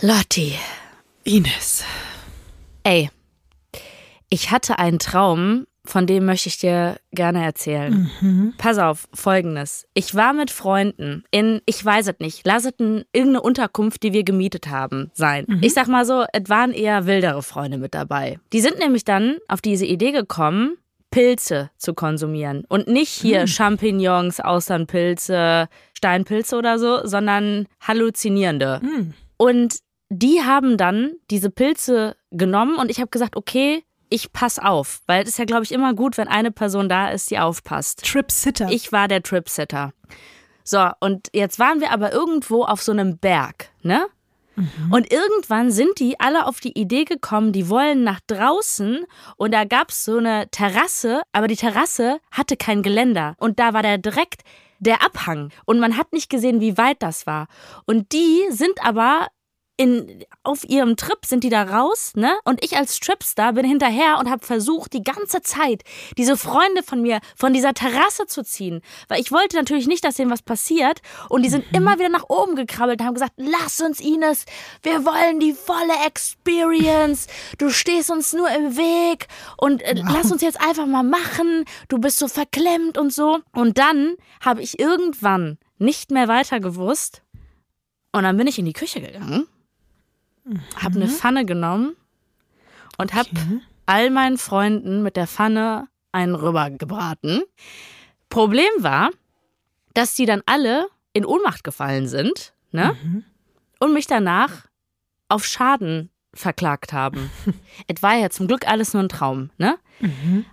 Lotti. Ines. Ey, ich hatte einen Traum, von dem möchte ich dir gerne erzählen. Mhm. Pass auf, folgendes. Ich war mit Freunden in, ich weiß es nicht, lass es ein- irgendeine Unterkunft, die wir gemietet haben, sein. Ich sag mal so, es waren eher wildere Freunde mit dabei. Die sind nämlich dann auf diese Idee gekommen, Pilze zu konsumieren. Und nicht hier Champignons, Austernpilze, Steinpilze oder so, sondern halluzinierende. Und die haben dann diese Pilze genommen und ich habe gesagt, okay, ich pass auf, weil es ist ja, glaube ich, immer gut, wenn eine Person da ist, die aufpasst. Trip Sitter. Ich war der Tripsitter. So, und jetzt waren wir aber irgendwo auf so einem Berg, ne? Und irgendwann sind die alle auf die Idee gekommen, die wollen nach draußen und da gab's so eine Terrasse, aber die Terrasse hatte kein Geländer und da war der direkt der Abhang und man hat nicht gesehen, wie weit das war. Und die sind aber in, auf ihrem Trip sind die da raus, ne? Und ich als Tripstar bin hinterher und habe versucht, die ganze Zeit diese Freunde von mir von dieser Terrasse zu ziehen. Weil ich wollte natürlich nicht, dass denen was passiert. Und die sind immer wieder nach oben gekrabbelt und haben gesagt, lass uns, Ines, wir wollen die volle Experience. Du stehst uns nur im Weg. Und äh, lass uns jetzt einfach mal machen. Du bist so verklemmt und so. Und dann habe ich irgendwann nicht mehr weiter gewusst. Und dann bin ich in die Küche gegangen habe eine Pfanne genommen und habe all meinen Freunden mit der Pfanne einen rüber gebraten. Problem war, dass die dann alle in Ohnmacht gefallen sind ne? und mich danach auf Schaden verklagt haben. es war ja zum Glück alles nur ein Traum, ne?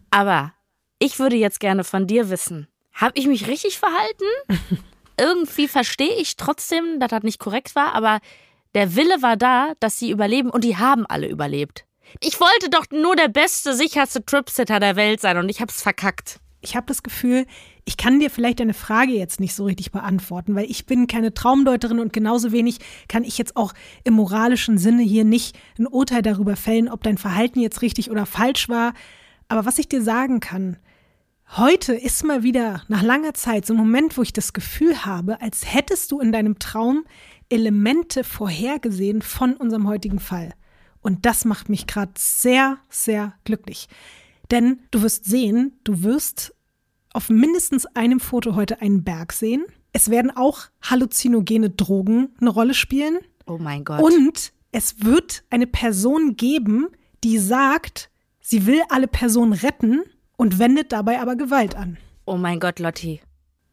Aber ich würde jetzt gerne von dir wissen, habe ich mich richtig verhalten? Irgendwie verstehe ich trotzdem, dass das nicht korrekt war, aber der Wille war da, dass sie überleben und die haben alle überlebt. Ich wollte doch nur der beste, sicherste Tripsitter der Welt sein und ich hab's verkackt. Ich habe das Gefühl, ich kann dir vielleicht deine Frage jetzt nicht so richtig beantworten, weil ich bin keine Traumdeuterin und genauso wenig kann ich jetzt auch im moralischen Sinne hier nicht ein Urteil darüber fällen, ob dein Verhalten jetzt richtig oder falsch war. Aber was ich dir sagen kann, heute ist mal wieder nach langer Zeit so ein Moment, wo ich das Gefühl habe, als hättest du in deinem Traum Elemente vorhergesehen von unserem heutigen Fall. Und das macht mich gerade sehr, sehr glücklich. Denn du wirst sehen, du wirst auf mindestens einem Foto heute einen Berg sehen. Es werden auch halluzinogene Drogen eine Rolle spielen. Oh mein Gott. Und es wird eine Person geben, die sagt, sie will alle Personen retten und wendet dabei aber Gewalt an. oh mein Gott, Lotti.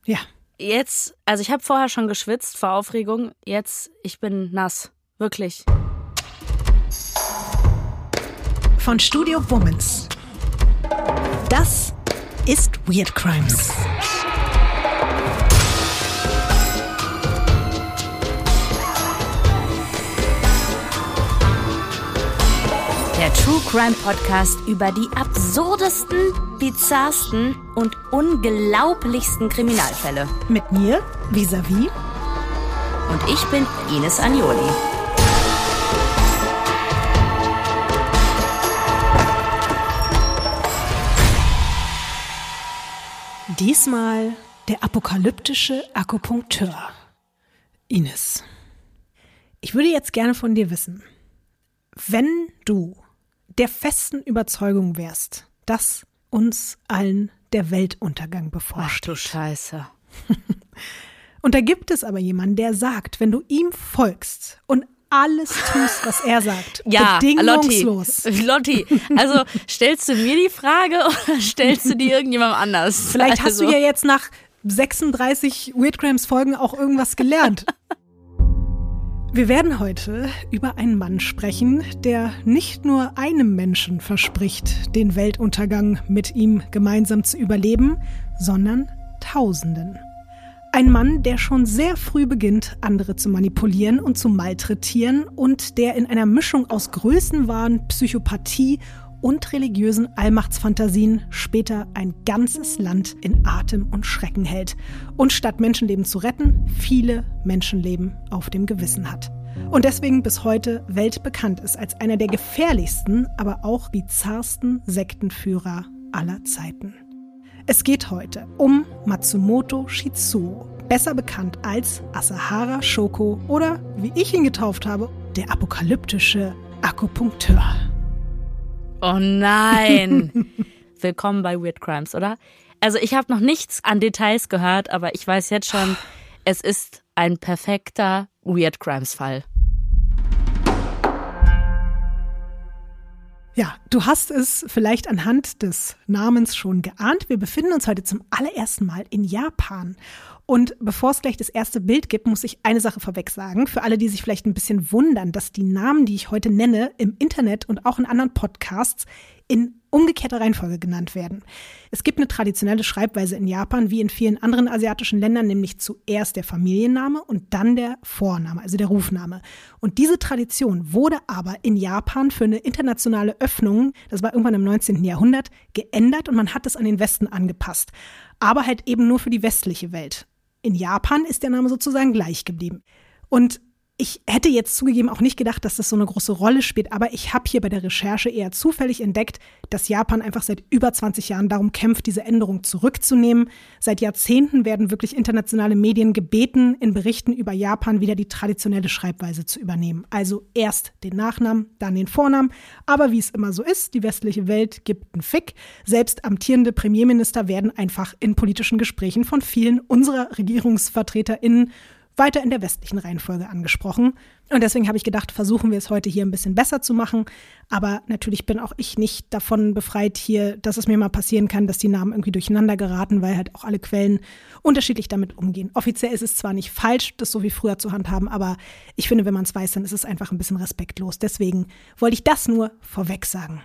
Ja. Jetzt, also ich habe vorher schon geschwitzt vor Aufregung. Jetzt, ich bin nass. Wirklich. Von Studio Womans. Das ist Weird Crimes. Der True Crime Podcast über die absurdesten, bizarrsten und unglaublichsten Kriminalfälle. Mit mir, vis-à-vis. Und ich bin Ines Agnoli. Diesmal der apokalyptische Akupunkteur. Ines, ich würde jetzt gerne von dir wissen, wenn du der festen Überzeugung wärst, dass uns allen der Weltuntergang Ach bevorsteht. du Scheiße. Und da gibt es aber jemanden, der sagt, wenn du ihm folgst und alles tust, was er sagt, Ja, Lotti. bedingungslos. Lotti, also stellst du mir die Frage oder stellst du die irgendjemandem anders? Vielleicht hast also, du ja jetzt nach 36 Weird Crimes Folgen auch irgendwas gelernt. Wir werden heute über einen Mann sprechen, der nicht nur einem Menschen verspricht, den Weltuntergang mit ihm gemeinsam zu überleben, sondern Tausenden. Ein Mann, der schon sehr früh beginnt, andere zu manipulieren und zu malträtieren und der in einer Mischung aus Größenwahn, Psychopathie und religiösen Allmachtsfantasien später ein ganzes Land in Atem und Schrecken hält und statt Menschenleben zu retten, viele Menschenleben auf dem Gewissen hat. Und deswegen bis heute weltbekannt ist als einer der gefährlichsten, aber auch bizarrsten Sektenführer aller Zeiten. Es geht heute um Matsumoto Shizuo, besser bekannt als Asahara Shoko oder, wie ich ihn getauft habe, der apokalyptische Akupunkteur. Oh nein! Willkommen bei Weird Crimes, oder? Also ich habe noch nichts an Details gehört, aber ich weiß jetzt schon, es ist ein perfekter Weird Crimes Fall. Ja, du hast es vielleicht anhand des Namens schon geahnt. Wir befinden uns heute zum allerersten Mal in Japan. Und bevor es gleich das erste Bild gibt, muss ich eine Sache vorweg sagen. Für alle, die sich vielleicht ein bisschen wundern, dass die Namen, die ich heute nenne, im Internet und auch in anderen Podcasts in umgekehrter Reihenfolge genannt werden. Es gibt eine traditionelle Schreibweise in Japan, wie in vielen anderen asiatischen Ländern, nämlich zuerst der Familienname und dann der Vorname, also der Rufname. Und diese Tradition wurde aber in Japan für eine internationale Öffnung, das war irgendwann im 19. Jahrhundert, geändert und man hat es an den Westen angepasst. Aber halt eben nur für die westliche Welt. In Japan ist der Name sozusagen gleich geblieben. Und ich hätte jetzt zugegeben auch nicht gedacht, dass das so eine große Rolle spielt, aber ich habe hier bei der Recherche eher zufällig entdeckt, dass Japan einfach seit über 20 Jahren darum kämpft, diese Änderung zurückzunehmen. Seit Jahrzehnten werden wirklich internationale Medien gebeten, in Berichten über Japan wieder die traditionelle Schreibweise zu übernehmen. Also erst den Nachnamen, dann den Vornamen. Aber wie es immer so ist, die westliche Welt gibt einen Fick. Selbst amtierende Premierminister werden einfach in politischen Gesprächen von vielen unserer RegierungsvertreterInnen weiter in der westlichen Reihenfolge angesprochen. Und deswegen habe ich gedacht, versuchen wir es heute hier ein bisschen besser zu machen. Aber natürlich bin auch ich nicht davon befreit hier, dass es mir mal passieren kann, dass die Namen irgendwie durcheinander geraten, weil halt auch alle Quellen unterschiedlich damit umgehen. Offiziell ist es zwar nicht falsch, das so wie früher zu handhaben, aber ich finde, wenn man es weiß, dann ist es einfach ein bisschen respektlos. Deswegen wollte ich das nur vorweg sagen.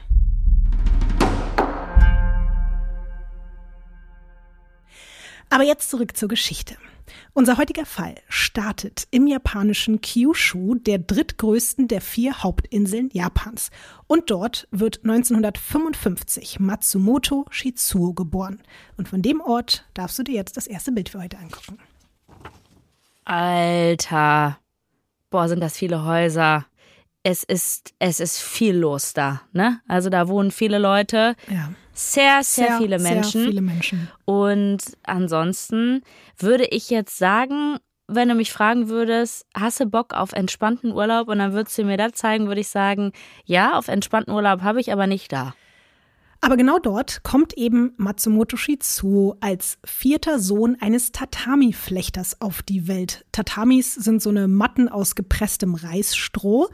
Aber jetzt zurück zur Geschichte. Unser heutiger Fall startet im japanischen Kyushu, der drittgrößten der vier Hauptinseln Japans. Und dort wird 1955 Matsumoto Shizuo geboren. Und von dem Ort darfst du dir jetzt das erste Bild für heute angucken. Alter. Boah, sind das viele Häuser. Es ist, es ist viel los da, ne? Also da wohnen viele Leute. Ja sehr, sehr, sehr viele Menschen. Sehr viele Menschen. Und ansonsten würde ich jetzt sagen, wenn du mich fragen würdest, hast du Bock auf entspannten Urlaub und dann würdest du mir das zeigen, würde ich sagen, ja, auf entspannten Urlaub habe ich, aber nicht da. Aber genau dort kommt eben Matsumoto Shizuo als vierter Sohn eines Tatami-Flechters auf die Welt. Tatamis sind so eine Matten aus gepresstem Reisstroh.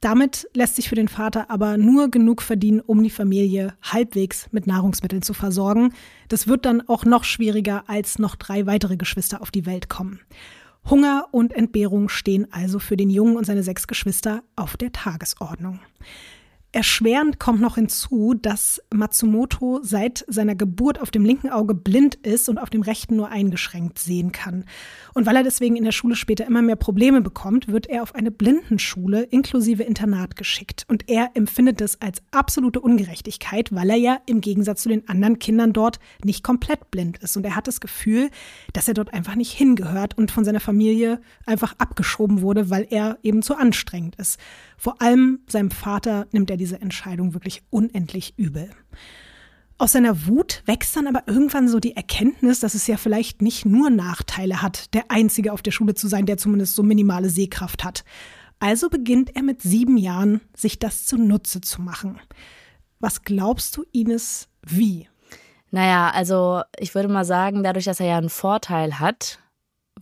Damit lässt sich für den Vater aber nur genug verdienen, um die Familie halbwegs mit Nahrungsmitteln zu versorgen. Das wird dann auch noch schwieriger, als noch drei weitere Geschwister auf die Welt kommen. Hunger und Entbehrung stehen also für den Jungen und seine sechs Geschwister auf der Tagesordnung. Erschwerend kommt noch hinzu, dass Matsumoto seit seiner Geburt auf dem linken Auge blind ist und auf dem rechten nur eingeschränkt sehen kann. Und weil er deswegen in der Schule später immer mehr Probleme bekommt, wird er auf eine Blindenschule inklusive Internat geschickt. Und er empfindet das als absolute Ungerechtigkeit, weil er ja im Gegensatz zu den anderen Kindern dort nicht komplett blind ist. Und er hat das Gefühl, dass er dort einfach nicht hingehört und von seiner Familie einfach abgeschoben wurde, weil er eben zu anstrengend ist. Vor allem seinem Vater nimmt er diese Entscheidung wirklich unendlich übel. Aus seiner Wut wächst dann aber irgendwann so die Erkenntnis, dass es ja vielleicht nicht nur Nachteile hat, der Einzige auf der Schule zu sein, der zumindest so minimale Sehkraft hat. Also beginnt er mit sieben Jahren, sich das zunutze zu machen. Was glaubst du, Ines, wie? Naja, also ich würde mal sagen, dadurch, dass er ja einen Vorteil hat,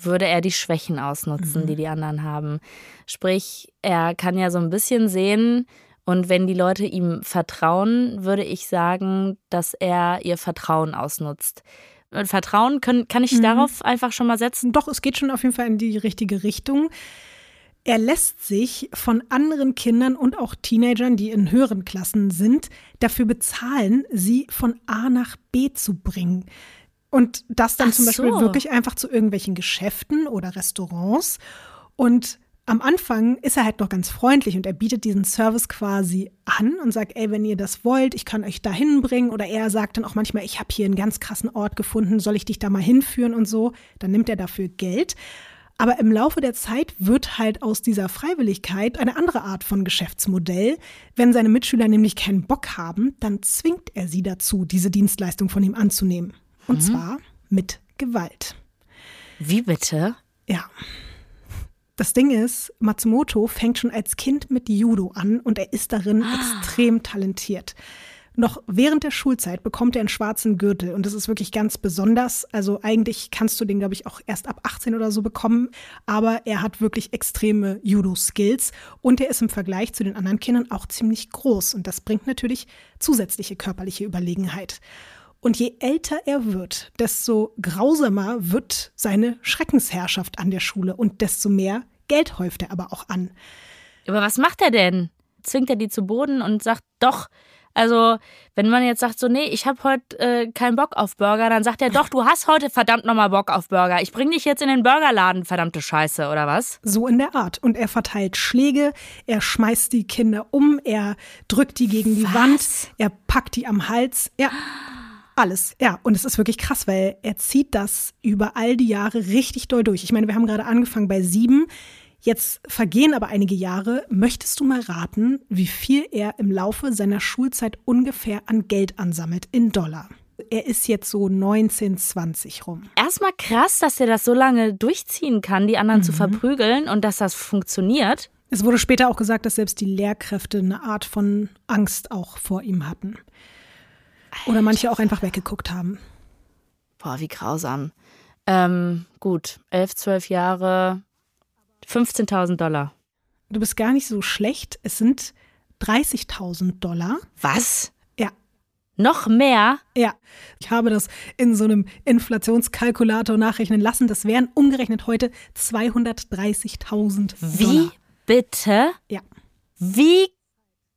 würde er die Schwächen ausnutzen, mhm. die die anderen haben. Sprich, er kann ja so ein bisschen sehen, und wenn die Leute ihm vertrauen, würde ich sagen, dass er ihr Vertrauen ausnutzt. Vertrauen können, kann ich mhm. darauf einfach schon mal setzen? Doch, es geht schon auf jeden Fall in die richtige Richtung. Er lässt sich von anderen Kindern und auch Teenagern, die in höheren Klassen sind, dafür bezahlen, sie von A nach B zu bringen. Und das dann Ach zum Beispiel so. wirklich einfach zu irgendwelchen Geschäften oder Restaurants. Und am Anfang ist er halt noch ganz freundlich und er bietet diesen Service quasi an und sagt, ey, wenn ihr das wollt, ich kann euch da hinbringen. Oder er sagt dann auch manchmal, ich habe hier einen ganz krassen Ort gefunden, soll ich dich da mal hinführen und so. Dann nimmt er dafür Geld. Aber im Laufe der Zeit wird halt aus dieser Freiwilligkeit eine andere Art von Geschäftsmodell. Wenn seine Mitschüler nämlich keinen Bock haben, dann zwingt er sie dazu, diese Dienstleistung von ihm anzunehmen. Und mhm. zwar mit Gewalt. Wie bitte? Ja. Das Ding ist, Matsumoto fängt schon als Kind mit Judo an und er ist darin ah. extrem talentiert. Noch während der Schulzeit bekommt er einen schwarzen Gürtel und das ist wirklich ganz besonders. Also eigentlich kannst du den, glaube ich, auch erst ab 18 oder so bekommen, aber er hat wirklich extreme Judo-Skills und er ist im Vergleich zu den anderen Kindern auch ziemlich groß und das bringt natürlich zusätzliche körperliche Überlegenheit. Und je älter er wird, desto grausamer wird seine Schreckensherrschaft an der Schule und desto mehr Geld häuft er aber auch an. Aber was macht er denn? Zwingt er die zu Boden und sagt, doch, also, wenn man jetzt sagt, so, nee, ich habe heute äh, keinen Bock auf Burger, dann sagt er, doch, du hast heute verdammt nochmal Bock auf Burger. Ich bring dich jetzt in den Burgerladen, verdammte Scheiße, oder was? So in der Art. Und er verteilt Schläge, er schmeißt die Kinder um, er drückt die gegen die was? Wand, er packt die am Hals. Ja. Alles, ja. Und es ist wirklich krass, weil er zieht das über all die Jahre richtig doll durch. Ich meine, wir haben gerade angefangen bei sieben. Jetzt vergehen aber einige Jahre. Möchtest du mal raten, wie viel er im Laufe seiner Schulzeit ungefähr an Geld ansammelt in Dollar? Er ist jetzt so 19, 20 rum. Erstmal krass, dass er das so lange durchziehen kann, die anderen mhm. zu verprügeln und dass das funktioniert. Es wurde später auch gesagt, dass selbst die Lehrkräfte eine Art von Angst auch vor ihm hatten. Oder manche auch einfach weggeguckt haben. Boah, wie grausam. Ähm, gut, elf, zwölf Jahre, 15.000 Dollar. Du bist gar nicht so schlecht. Es sind 30.000 Dollar. Was? Ja. Noch mehr? Ja. Ich habe das in so einem Inflationskalkulator nachrechnen lassen. Das wären umgerechnet heute 230.000 Dollar. Wie bitte? Ja. Wie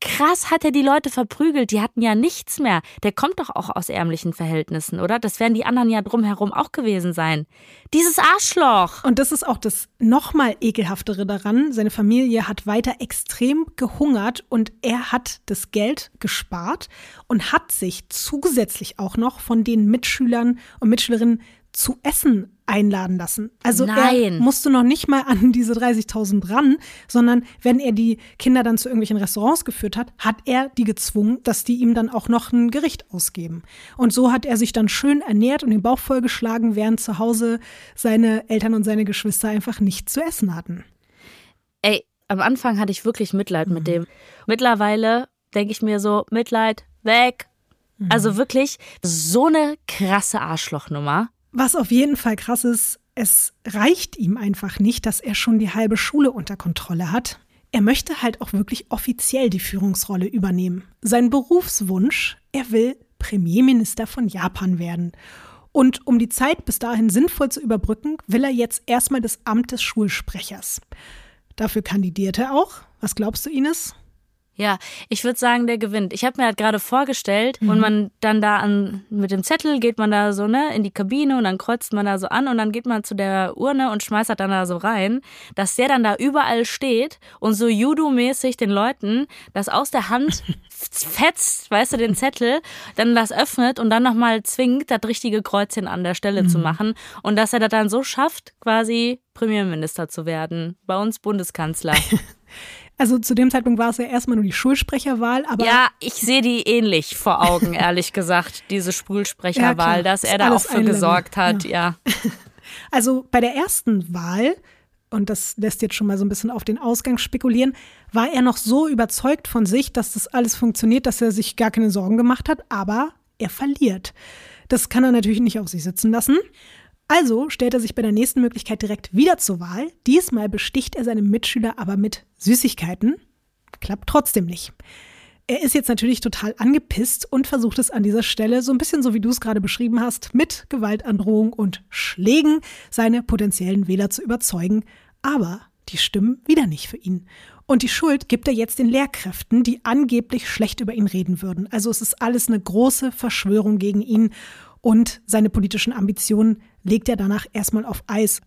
krass hat er die Leute verprügelt. Die hatten ja nichts mehr. Der kommt doch auch aus ärmlichen Verhältnissen, oder? Das werden die anderen ja drumherum auch gewesen sein. Dieses Arschloch. Und das ist auch das nochmal ekelhaftere daran. Seine Familie hat weiter extrem gehungert und er hat das Geld gespart und hat sich zusätzlich auch noch von den Mitschülern und Mitschülerinnen zu essen einladen lassen. Also Nein. er musste noch nicht mal an diese 30.000 ran, sondern wenn er die Kinder dann zu irgendwelchen Restaurants geführt hat, hat er die gezwungen, dass die ihm dann auch noch ein Gericht ausgeben. Und so hat er sich dann schön ernährt und den Bauch vollgeschlagen, während zu Hause seine Eltern und seine Geschwister einfach nichts zu essen hatten. Ey, am Anfang hatte ich wirklich Mitleid mhm. mit dem. Mittlerweile denke ich mir so, Mitleid, weg. Mhm. Also wirklich so eine krasse Arschlochnummer. Was auf jeden Fall krass ist, es reicht ihm einfach nicht, dass er schon die halbe Schule unter Kontrolle hat. Er möchte halt auch wirklich offiziell die Führungsrolle übernehmen. Sein Berufswunsch, er will Premierminister von Japan werden. Und um die Zeit bis dahin sinnvoll zu überbrücken, will er jetzt erstmal das Amt des Schulsprechers. Dafür kandidiert er auch. Was glaubst du, Ines? Ja, ich würde sagen, der gewinnt. Ich habe mir halt gerade vorgestellt mhm. und man dann da an mit dem Zettel geht man da so ne in die Kabine und dann kreuzt man da so an und dann geht man zu der Urne und schmeißt das dann da so rein, dass der dann da überall steht und so Judo-mäßig den Leuten das aus der Hand fetzt, weißt du, den Zettel, dann das öffnet und dann nochmal zwingt, das richtige Kreuzchen an der Stelle mhm. zu machen und dass er das dann so schafft, quasi Premierminister zu werden. Bei uns Bundeskanzler. Also zu dem Zeitpunkt war es ja erstmal nur die Schulsprecherwahl, aber. Ja, ich sehe die ähnlich vor Augen, ehrlich gesagt, diese Schulsprecherwahl, ja, dass er da auch für gesorgt hat, ja. ja. Also bei der ersten Wahl, und das lässt jetzt schon mal so ein bisschen auf den Ausgang spekulieren, war er noch so überzeugt von sich, dass das alles funktioniert, dass er sich gar keine Sorgen gemacht hat, aber er verliert. Das kann er natürlich nicht auf sich sitzen lassen. Also stellt er sich bei der nächsten Möglichkeit direkt wieder zur Wahl. Diesmal besticht er seine Mitschüler aber mit Süßigkeiten. Klappt trotzdem nicht. Er ist jetzt natürlich total angepisst und versucht es an dieser Stelle, so ein bisschen so wie du es gerade beschrieben hast, mit Gewaltandrohung und Schlägen seine potenziellen Wähler zu überzeugen. Aber die stimmen wieder nicht für ihn. Und die Schuld gibt er jetzt den Lehrkräften, die angeblich schlecht über ihn reden würden. Also es ist alles eine große Verschwörung gegen ihn und seine politischen Ambitionen legt er danach erstmal auf Eis.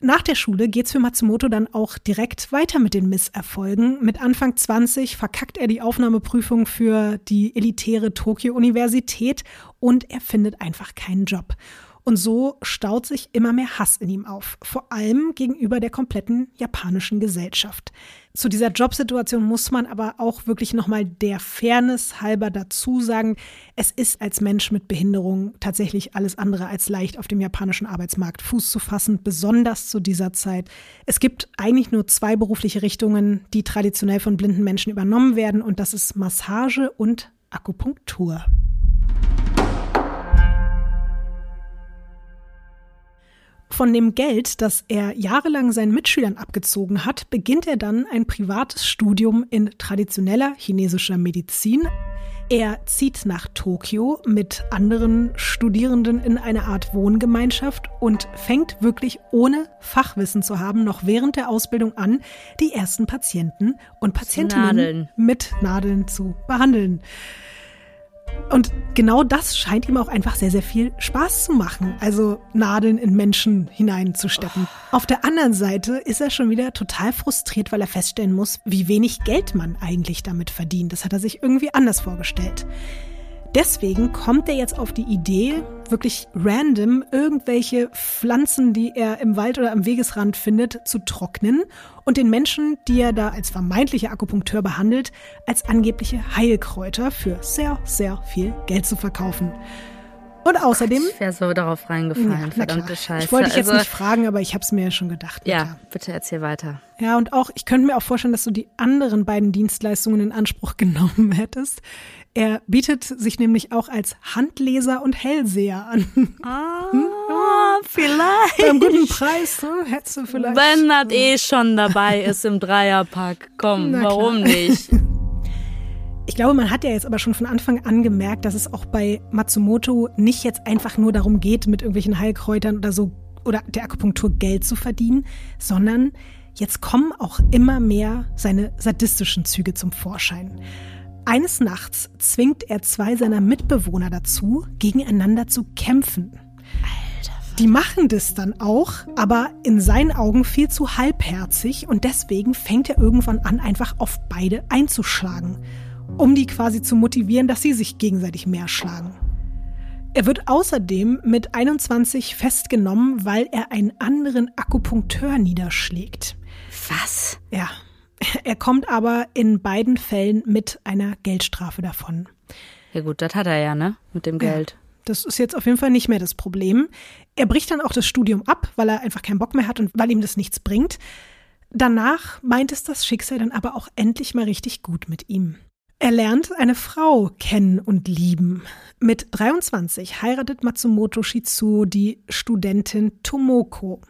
Nach der Schule geht es für Matsumoto dann auch direkt weiter mit den Misserfolgen. Mit Anfang 20 verkackt er die Aufnahmeprüfung für die elitäre Tokio-Universität und er findet einfach keinen Job. Und so staut sich immer mehr Hass in ihm auf, vor allem gegenüber der kompletten japanischen Gesellschaft. Zu dieser Jobsituation muss man aber auch wirklich nochmal der Fairness halber dazu sagen, es ist als Mensch mit Behinderung tatsächlich alles andere als leicht auf dem japanischen Arbeitsmarkt Fuß zu fassen, besonders zu dieser Zeit. Es gibt eigentlich nur zwei berufliche Richtungen, die traditionell von blinden Menschen übernommen werden und das ist Massage und Akupunktur. Von dem Geld, das er jahrelang seinen Mitschülern abgezogen hat, beginnt er dann ein privates Studium in traditioneller chinesischer Medizin. Er zieht nach Tokio mit anderen Studierenden in eine Art Wohngemeinschaft und fängt wirklich ohne Fachwissen zu haben, noch während der Ausbildung an, die ersten Patienten und Patientinnen Nadeln. mit Nadeln zu behandeln. Und genau das scheint ihm auch einfach sehr, sehr viel Spaß zu machen. Also Nadeln in Menschen hineinzustecken. Oh. Auf der anderen Seite ist er schon wieder total frustriert, weil er feststellen muss, wie wenig Geld man eigentlich damit verdient. Das hat er sich irgendwie anders vorgestellt. Deswegen kommt er jetzt auf die Idee, wirklich random irgendwelche Pflanzen, die er im Wald oder am Wegesrand findet, zu trocknen und den Menschen, die er da als vermeintlicher Akupunkteur behandelt, als angebliche Heilkräuter für sehr, sehr viel Geld zu verkaufen. Und außerdem. Ich wäre so darauf reingefallen, ja, verdammte Scheiße. Ich wollte dich jetzt also, nicht fragen, aber ich habe es mir ja schon gedacht. Bitte. Ja, bitte erzähl weiter. Ja, und auch, ich könnte mir auch vorstellen, dass du die anderen beiden Dienstleistungen in Anspruch genommen hättest. Er bietet sich nämlich auch als Handleser und Hellseher an. Ah, vielleicht. Beim guten Preis, ne? hättest du vielleicht. Wenn das eh schon dabei ist im Dreierpack, komm, warum nicht? Ich glaube, man hat ja jetzt aber schon von Anfang an gemerkt, dass es auch bei Matsumoto nicht jetzt einfach nur darum geht, mit irgendwelchen Heilkräutern oder so oder der Akupunktur Geld zu verdienen, sondern jetzt kommen auch immer mehr seine sadistischen Züge zum Vorschein. Eines Nachts zwingt er zwei seiner Mitbewohner dazu, gegeneinander zu kämpfen. Alter. Die machen das dann auch, aber in seinen Augen viel zu halbherzig und deswegen fängt er irgendwann an, einfach auf beide einzuschlagen, um die quasi zu motivieren, dass sie sich gegenseitig mehr schlagen. Er wird außerdem mit 21 festgenommen, weil er einen anderen Akupunkteur niederschlägt. Was? Ja. Er kommt aber in beiden Fällen mit einer Geldstrafe davon. Ja gut, das hat er ja, ne? Mit dem Geld. Ja, das ist jetzt auf jeden Fall nicht mehr das Problem. Er bricht dann auch das Studium ab, weil er einfach keinen Bock mehr hat und weil ihm das nichts bringt. Danach meint es das Schicksal dann aber auch endlich mal richtig gut mit ihm. Er lernt eine Frau kennen und lieben. Mit 23 heiratet Matsumoto Shizu die Studentin Tomoko.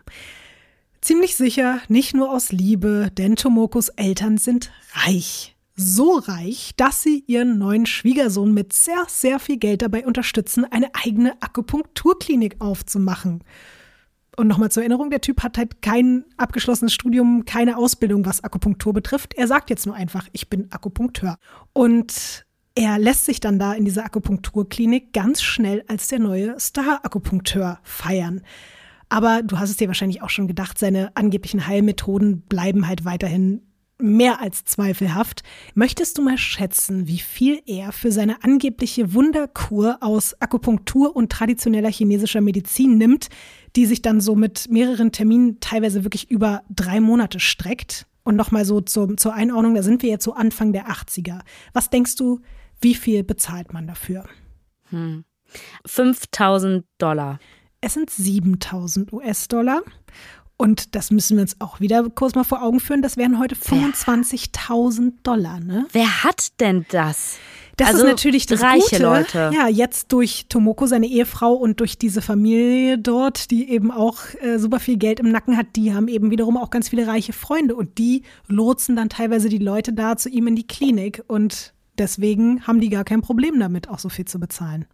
Ziemlich sicher nicht nur aus Liebe, denn Tomokos Eltern sind reich. So reich, dass sie ihren neuen Schwiegersohn mit sehr, sehr viel Geld dabei unterstützen, eine eigene Akupunkturklinik aufzumachen. Und nochmal zur Erinnerung, der Typ hat halt kein abgeschlossenes Studium, keine Ausbildung, was Akupunktur betrifft. Er sagt jetzt nur einfach, ich bin Akupunkteur. Und er lässt sich dann da in dieser Akupunkturklinik ganz schnell als der neue Star-Akupunkteur feiern. Aber du hast es dir wahrscheinlich auch schon gedacht, seine angeblichen Heilmethoden bleiben halt weiterhin mehr als zweifelhaft. Möchtest du mal schätzen, wie viel er für seine angebliche Wunderkur aus Akupunktur und traditioneller chinesischer Medizin nimmt, die sich dann so mit mehreren Terminen teilweise wirklich über drei Monate streckt? Und nochmal so zur, zur Einordnung, da sind wir jetzt so Anfang der 80er. Was denkst du, wie viel bezahlt man dafür? Hm. 5000 Dollar. Es sind 7000 US-Dollar. Und das müssen wir uns auch wieder kurz mal vor Augen führen. Das wären heute 25.000 Dollar. Ne? Wer hat denn das? Das also ist natürlich das reiche Gute. Leute. Ja, jetzt durch Tomoko, seine Ehefrau und durch diese Familie dort, die eben auch äh, super viel Geld im Nacken hat, die haben eben wiederum auch ganz viele reiche Freunde und die lotsen dann teilweise die Leute da zu ihm in die Klinik und deswegen haben die gar kein Problem damit, auch so viel zu bezahlen.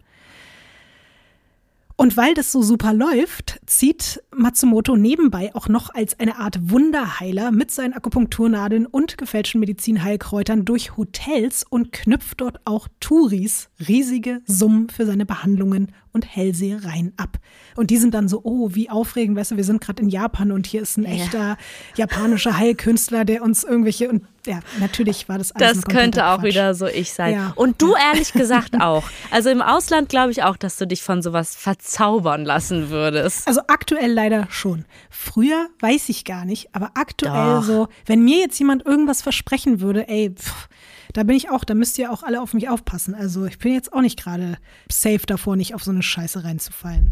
Und weil das so super läuft, zieht Matsumoto nebenbei auch noch als eine Art Wunderheiler mit seinen Akupunkturnadeln und gefälschten Medizinheilkräutern durch Hotels und knüpft dort auch Touris riesige Summen für seine Behandlungen und Hellsehereien ab. Und die sind dann so, oh, wie aufregend, weißt du, wir sind gerade in Japan und hier ist ein echter ja. japanischer Heilkünstler, der uns irgendwelche und ja, natürlich war das alles Das könnte auch Quatsch. wieder so ich sein. Ja. Und du ehrlich gesagt auch. Also im Ausland glaube ich auch, dass du dich von sowas verzaubern lassen würdest. Also aktuell leider schon. Früher weiß ich gar nicht, aber aktuell Doch. so, wenn mir jetzt jemand irgendwas versprechen würde, ey, pff, da bin ich auch, da müsst ihr auch alle auf mich aufpassen. Also ich bin jetzt auch nicht gerade safe davor, nicht auf so eine Scheiße reinzufallen.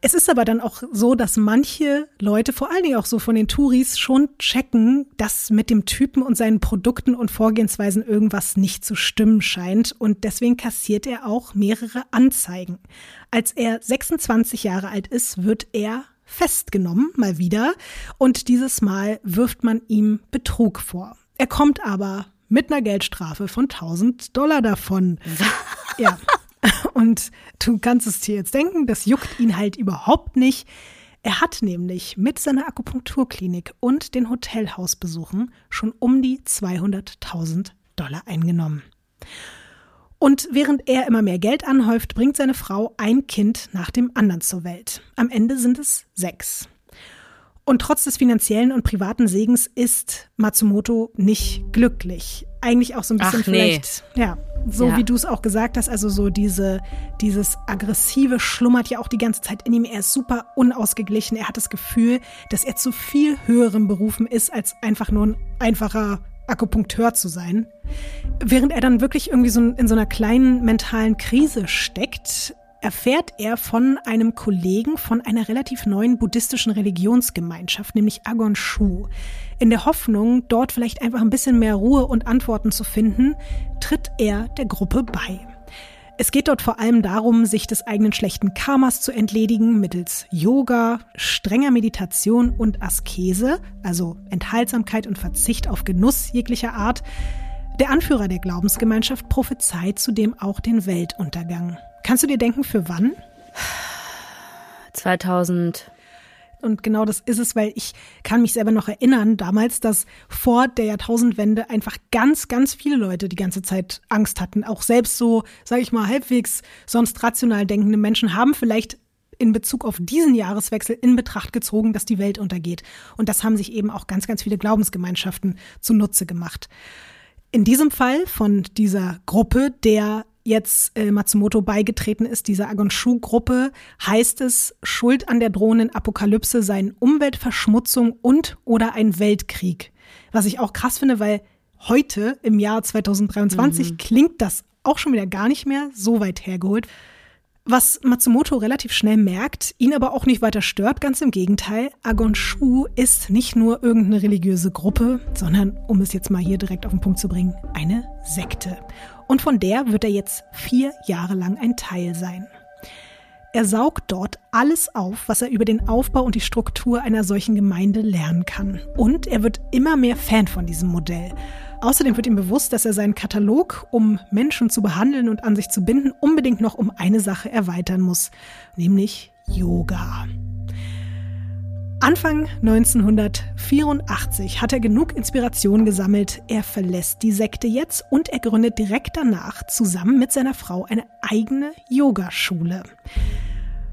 Es ist aber dann auch so, dass manche Leute, vor allen Dingen auch so von den Touris, schon checken, dass mit dem Typen und seinen Produkten und Vorgehensweisen irgendwas nicht zu stimmen scheint. Und deswegen kassiert er auch mehrere Anzeigen. Als er 26 Jahre alt ist, wird er festgenommen, mal wieder. Und dieses Mal wirft man ihm Betrug vor. Er kommt aber mit einer Geldstrafe von 1000 Dollar davon. ja. Und du kannst es dir jetzt denken, das juckt ihn halt überhaupt nicht. Er hat nämlich mit seiner Akupunkturklinik und den Hotelhausbesuchen schon um die 200.000 Dollar eingenommen. Und während er immer mehr Geld anhäuft, bringt seine Frau ein Kind nach dem anderen zur Welt. Am Ende sind es sechs. Und trotz des finanziellen und privaten Segens ist Matsumoto nicht glücklich. Eigentlich auch so ein bisschen Ach, vielleicht, nee. ja, so ja. wie du es auch gesagt hast, also so diese, dieses Aggressive schlummert ja auch die ganze Zeit in ihm. Er ist super unausgeglichen. Er hat das Gefühl, dass er zu viel höheren Berufen ist, als einfach nur ein einfacher Akupunkteur zu sein. Während er dann wirklich irgendwie so in so einer kleinen mentalen Krise steckt, erfährt er von einem Kollegen von einer relativ neuen buddhistischen Religionsgemeinschaft, nämlich Agon Shu. In der Hoffnung, dort vielleicht einfach ein bisschen mehr Ruhe und Antworten zu finden, tritt er der Gruppe bei. Es geht dort vor allem darum, sich des eigenen schlechten Karmas zu entledigen mittels Yoga, strenger Meditation und Askese, also Enthaltsamkeit und Verzicht auf Genuss jeglicher Art. Der Anführer der Glaubensgemeinschaft prophezeit zudem auch den Weltuntergang. Kannst du dir denken, für wann? 2000 und genau das ist es, weil ich kann mich selber noch erinnern, damals, dass vor der Jahrtausendwende einfach ganz, ganz viele Leute die ganze Zeit Angst hatten. Auch selbst so, sage ich mal, halbwegs sonst rational denkende Menschen haben vielleicht in Bezug auf diesen Jahreswechsel in Betracht gezogen, dass die Welt untergeht. Und das haben sich eben auch ganz, ganz viele Glaubensgemeinschaften zunutze gemacht. In diesem Fall von dieser Gruppe der jetzt äh, Matsumoto beigetreten ist, dieser Agonshu-Gruppe, heißt es, Schuld an der drohenden Apokalypse seien Umweltverschmutzung und oder ein Weltkrieg. Was ich auch krass finde, weil heute im Jahr 2023 mhm. klingt das auch schon wieder gar nicht mehr so weit hergeholt. Was Matsumoto relativ schnell merkt, ihn aber auch nicht weiter stört, ganz im Gegenteil, Agonshu ist nicht nur irgendeine religiöse Gruppe, sondern, um es jetzt mal hier direkt auf den Punkt zu bringen, eine Sekte. Und von der wird er jetzt vier Jahre lang ein Teil sein. Er saugt dort alles auf, was er über den Aufbau und die Struktur einer solchen Gemeinde lernen kann. Und er wird immer mehr Fan von diesem Modell. Außerdem wird ihm bewusst, dass er seinen Katalog, um Menschen zu behandeln und an sich zu binden, unbedingt noch um eine Sache erweitern muss, nämlich Yoga. Anfang 1984 hat er genug Inspiration gesammelt. Er verlässt die Sekte jetzt und er gründet direkt danach zusammen mit seiner Frau eine eigene Yogaschule.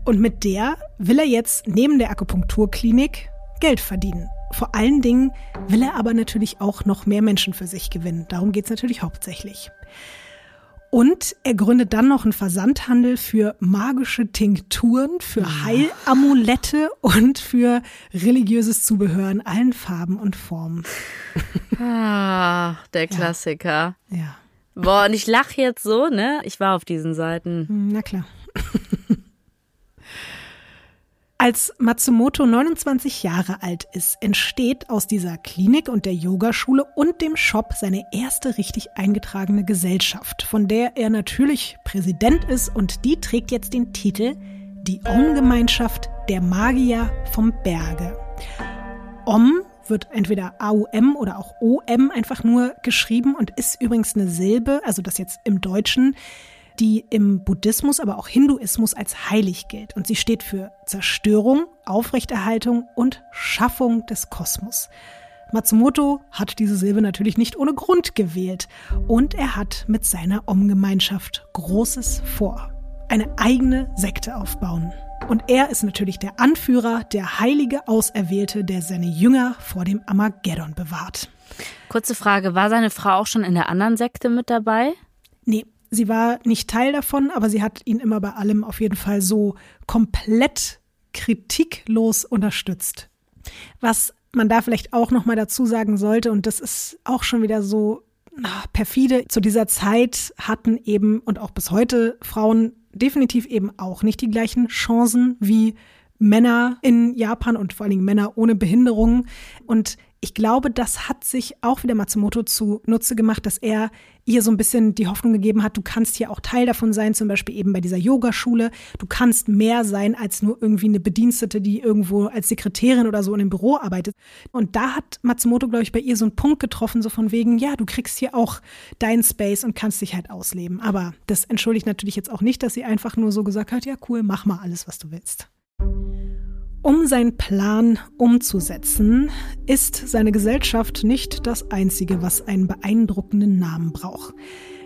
Und mit der will er jetzt neben der Akupunkturklinik Geld verdienen. Vor allen Dingen will er aber natürlich auch noch mehr Menschen für sich gewinnen. Darum geht es natürlich hauptsächlich. Und er gründet dann noch einen Versandhandel für magische Tinkturen, für ah. Heilamulette und für religiöses Zubehör in allen Farben und Formen. Ah, der Klassiker. Ja. ja. Boah, und ich lache jetzt so, ne? Ich war auf diesen Seiten. Hm, na klar. Als Matsumoto 29 Jahre alt ist, entsteht aus dieser Klinik und der Yogaschule und dem Shop seine erste richtig eingetragene Gesellschaft, von der er natürlich Präsident ist und die trägt jetzt den Titel Die Om-Gemeinschaft der Magier vom Berge. Om wird entweder AUM oder auch OM einfach nur geschrieben und ist übrigens eine Silbe, also das jetzt im Deutschen, die im Buddhismus, aber auch Hinduismus als heilig gilt. Und sie steht für Zerstörung, Aufrechterhaltung und Schaffung des Kosmos. Matsumoto hat diese Silbe natürlich nicht ohne Grund gewählt und er hat mit seiner Om-Gemeinschaft Großes vor. Eine eigene Sekte aufbauen. Und er ist natürlich der Anführer, der heilige Auserwählte, der seine Jünger vor dem Armageddon bewahrt. Kurze Frage, war seine Frau auch schon in der anderen Sekte mit dabei? Nee, sie war nicht Teil davon, aber sie hat ihn immer bei allem auf jeden Fall so komplett kritiklos unterstützt. Was man da vielleicht auch noch mal dazu sagen sollte und das ist auch schon wieder so ach, perfide zu dieser Zeit hatten eben und auch bis heute Frauen definitiv eben auch nicht die gleichen Chancen wie Männer in Japan und vor allen Dingen Männer ohne Behinderung und ich glaube, das hat sich auch wieder Matsumoto zunutze gemacht, dass er ihr so ein bisschen die Hoffnung gegeben hat, du kannst hier auch Teil davon sein, zum Beispiel eben bei dieser Yogaschule. Du kannst mehr sein als nur irgendwie eine Bedienstete, die irgendwo als Sekretärin oder so in einem Büro arbeitet. Und da hat Matsumoto, glaube ich, bei ihr so einen Punkt getroffen, so von wegen, ja, du kriegst hier auch deinen Space und kannst dich halt ausleben. Aber das entschuldigt natürlich jetzt auch nicht, dass sie einfach nur so gesagt hat, ja, cool, mach mal alles, was du willst. Um seinen Plan umzusetzen, ist seine Gesellschaft nicht das Einzige, was einen beeindruckenden Namen braucht.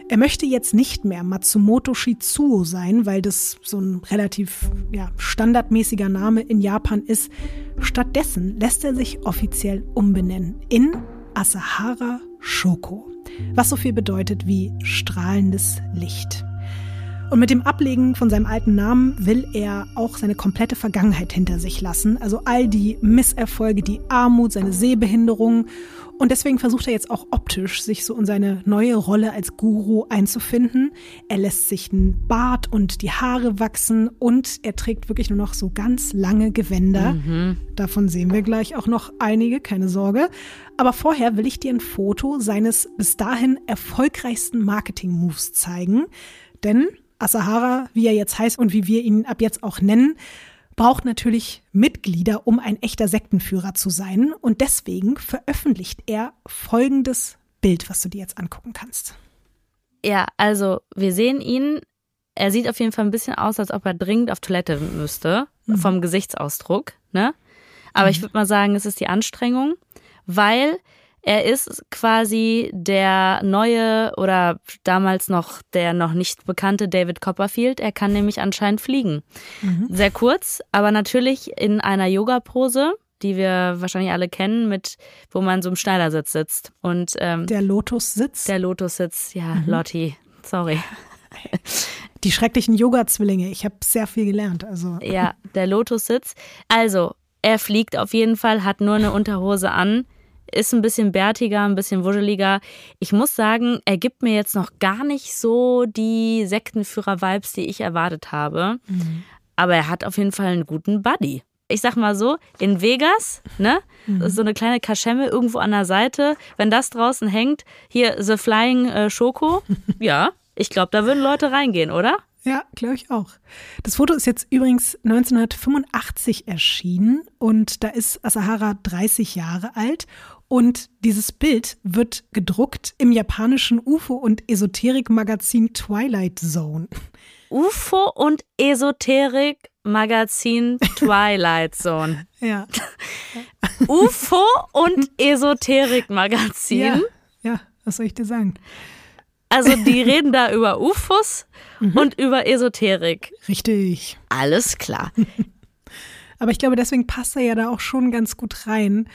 Er möchte jetzt nicht mehr Matsumoto Shizuo sein, weil das so ein relativ ja, standardmäßiger Name in Japan ist. Stattdessen lässt er sich offiziell umbenennen in Asahara Shoko, was so viel bedeutet wie strahlendes Licht. Und mit dem Ablegen von seinem alten Namen will er auch seine komplette Vergangenheit hinter sich lassen. Also all die Misserfolge, die Armut, seine Sehbehinderung. Und deswegen versucht er jetzt auch optisch, sich so in seine neue Rolle als Guru einzufinden. Er lässt sich einen Bart und die Haare wachsen und er trägt wirklich nur noch so ganz lange Gewänder. Mhm. Davon sehen wir gleich auch noch einige, keine Sorge. Aber vorher will ich dir ein Foto seines bis dahin erfolgreichsten Marketing-Moves zeigen. Denn Asahara, wie er jetzt heißt und wie wir ihn ab jetzt auch nennen, braucht natürlich Mitglieder, um ein echter Sektenführer zu sein. Und deswegen veröffentlicht er folgendes Bild, was du dir jetzt angucken kannst. Ja, also wir sehen ihn. Er sieht auf jeden Fall ein bisschen aus, als ob er dringend auf Toilette müsste, mhm. vom Gesichtsausdruck. Ne? Aber mhm. ich würde mal sagen, es ist die Anstrengung, weil er ist quasi der neue oder damals noch der noch nicht bekannte David Copperfield. Er kann nämlich anscheinend fliegen. Mhm. Sehr kurz, aber natürlich in einer Yoga-Pose die wir wahrscheinlich alle kennen, mit wo man so im Schneidersitz sitzt. Und ähm, der Lotus-Sitz. Der Lotus-Sitz, ja, mhm. Lotti, sorry. Die schrecklichen Yoga-Zwillinge. Ich habe sehr viel gelernt. Also. Ja, der Lotus-Sitz. Also, er fliegt auf jeden Fall, hat nur eine Unterhose an ist ein bisschen bärtiger, ein bisschen wuscheliger. Ich muss sagen, er gibt mir jetzt noch gar nicht so die Sektenführer-Vibes, die ich erwartet habe. Mhm. Aber er hat auf jeden Fall einen guten Buddy. Ich sag mal so, in Vegas, ne? Mhm. So eine kleine Kaschemme irgendwo an der Seite. Wenn das draußen hängt, hier The Flying äh, Schoko, ja, ich glaube, da würden Leute reingehen, oder? Ja, glaube ich auch. Das Foto ist jetzt übrigens 1985 erschienen und da ist Asahara 30 Jahre alt und dieses Bild wird gedruckt im japanischen UFO- und Esoterik-Magazin Twilight Zone. UFO- und Esoterik-Magazin Twilight Zone. ja. UFO- und Esoterik-Magazin. Ja, ja, was soll ich dir sagen? Also die reden da über UFOs mhm. und über Esoterik. Richtig. Alles klar. Aber ich glaube, deswegen passt er ja da auch schon ganz gut rein.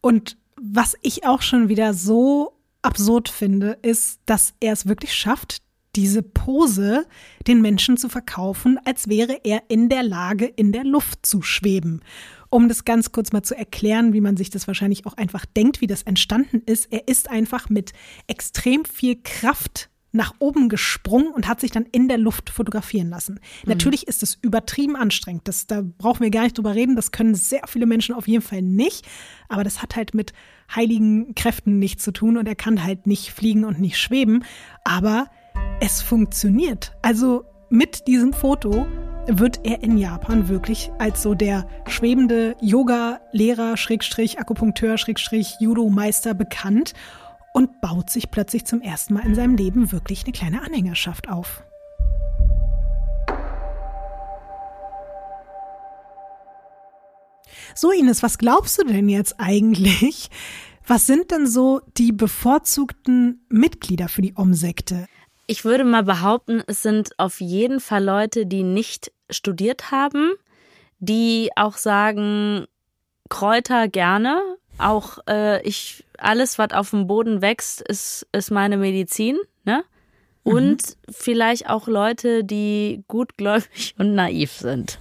Und was ich auch schon wieder so absurd finde, ist, dass er es wirklich schafft, diese Pose den Menschen zu verkaufen, als wäre er in der Lage, in der Luft zu schweben. Um das ganz kurz mal zu erklären, wie man sich das wahrscheinlich auch einfach denkt, wie das entstanden ist. Er ist einfach mit extrem viel Kraft nach oben gesprungen und hat sich dann in der Luft fotografieren lassen. Mhm. Natürlich ist es übertrieben anstrengend. Das, da brauchen wir gar nicht drüber reden. Das können sehr viele Menschen auf jeden Fall nicht. Aber das hat halt mit heiligen Kräften nichts zu tun und er kann halt nicht fliegen und nicht schweben. Aber es funktioniert. Also mit diesem Foto wird er in Japan wirklich als so der schwebende Yoga-Lehrer, Schrägstrich, Akupunkteur, Schrägstrich, Judo-Meister bekannt und baut sich plötzlich zum ersten Mal in seinem Leben wirklich eine kleine Anhängerschaft auf. So, Ines, was glaubst du denn jetzt eigentlich? Was sind denn so die bevorzugten Mitglieder für die Om-Sekte? Ich würde mal behaupten, es sind auf jeden Fall Leute, die nicht studiert haben, die auch sagen, Kräuter gerne, auch äh, ich alles, was auf dem Boden wächst, ist, ist meine Medizin, ne? Und mhm. vielleicht auch Leute, die gutgläubig und naiv sind.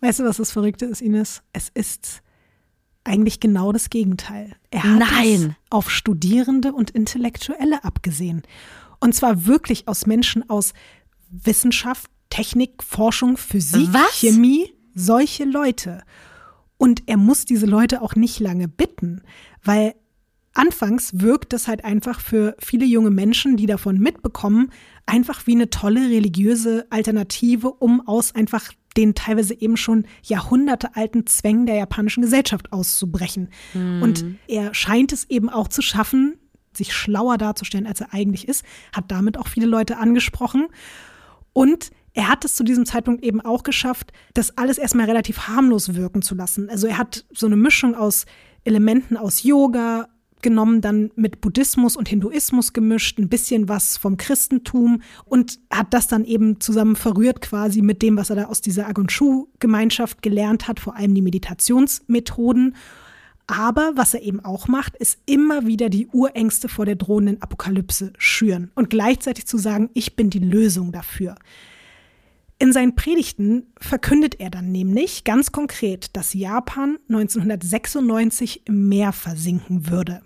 Weißt du, was das Verrückte ist, Ines? Es ist eigentlich genau das Gegenteil. Er hat Nein. auf Studierende und Intellektuelle abgesehen. Und zwar wirklich aus Menschen aus Wissenschaft, Technik, Forschung, Physik, Was? Chemie, solche Leute. Und er muss diese Leute auch nicht lange bitten, weil anfangs wirkt das halt einfach für viele junge Menschen, die davon mitbekommen, einfach wie eine tolle religiöse Alternative, um aus einfach den teilweise eben schon jahrhundertealten Zwängen der japanischen Gesellschaft auszubrechen. Mhm. Und er scheint es eben auch zu schaffen, sich schlauer darzustellen, als er eigentlich ist, hat damit auch viele Leute angesprochen. Und er hat es zu diesem Zeitpunkt eben auch geschafft, das alles erstmal relativ harmlos wirken zu lassen. Also er hat so eine Mischung aus Elementen aus Yoga, genommen, dann mit Buddhismus und Hinduismus gemischt, ein bisschen was vom Christentum und hat das dann eben zusammen verrührt quasi mit dem, was er da aus dieser Agonshu-Gemeinschaft gelernt hat, vor allem die Meditationsmethoden. Aber was er eben auch macht, ist immer wieder die Urängste vor der drohenden Apokalypse schüren und gleichzeitig zu sagen, ich bin die Lösung dafür. In seinen Predigten verkündet er dann nämlich ganz konkret, dass Japan 1996 im Meer versinken würde.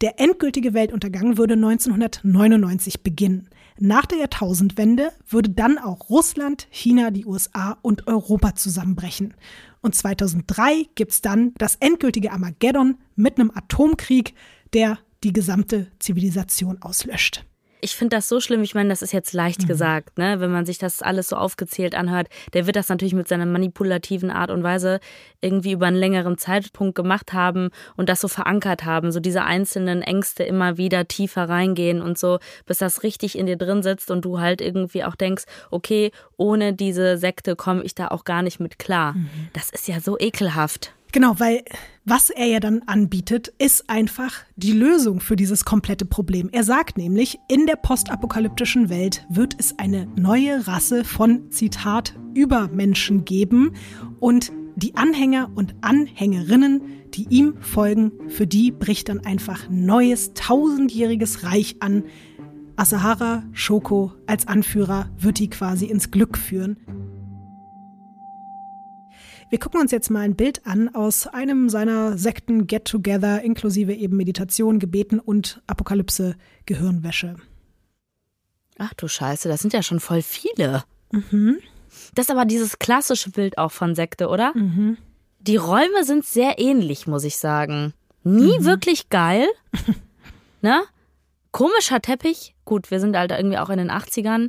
Der endgültige Weltuntergang würde 1999 beginnen. Nach der Jahrtausendwende würde dann auch Russland, China, die USA und Europa zusammenbrechen. Und 2003 gibt's dann das endgültige Armageddon mit einem Atomkrieg, der die gesamte Zivilisation auslöscht ich finde das so schlimm. Ich meine, das ist jetzt leicht mhm. gesagt, ne? Wenn man sich das alles so aufgezählt anhört, der wird das natürlich mit seiner manipulativen Art und Weise irgendwie über einen längeren Zeitpunkt gemacht haben und das so verankert haben, so diese einzelnen Ängste immer wieder tiefer reingehen und so, bis das richtig in dir drin sitzt und du halt irgendwie auch denkst, okay, ohne diese Sekte komme ich da auch gar nicht mit klar. Mhm. Das ist ja so ekelhaft. Genau, weil was er ja dann anbietet, ist einfach die Lösung für dieses komplette Problem. Er sagt nämlich, in der postapokalyptischen Welt wird es eine neue Rasse von, Zitat, Übermenschen geben und die Anhänger und Anhängerinnen, die ihm folgen, für die bricht dann einfach neues tausendjähriges Reich an. Asahara Shoko als Anführer wird die quasi ins Glück führen. Wir gucken uns jetzt mal ein Bild an aus einem seiner Sekten Get-Together, inklusive eben Meditation, Gebeten und Apokalypse, Gehirnwäsche. Ach du Scheiße, das sind ja schon voll viele. Mhm. Das ist aber dieses klassische Bild auch von Sekte, oder? Mhm. Die Räume sind sehr ähnlich, muss ich sagen. Nie mhm. wirklich geil. ne? Komischer Teppich. Gut, wir sind halt irgendwie auch in den 80ern.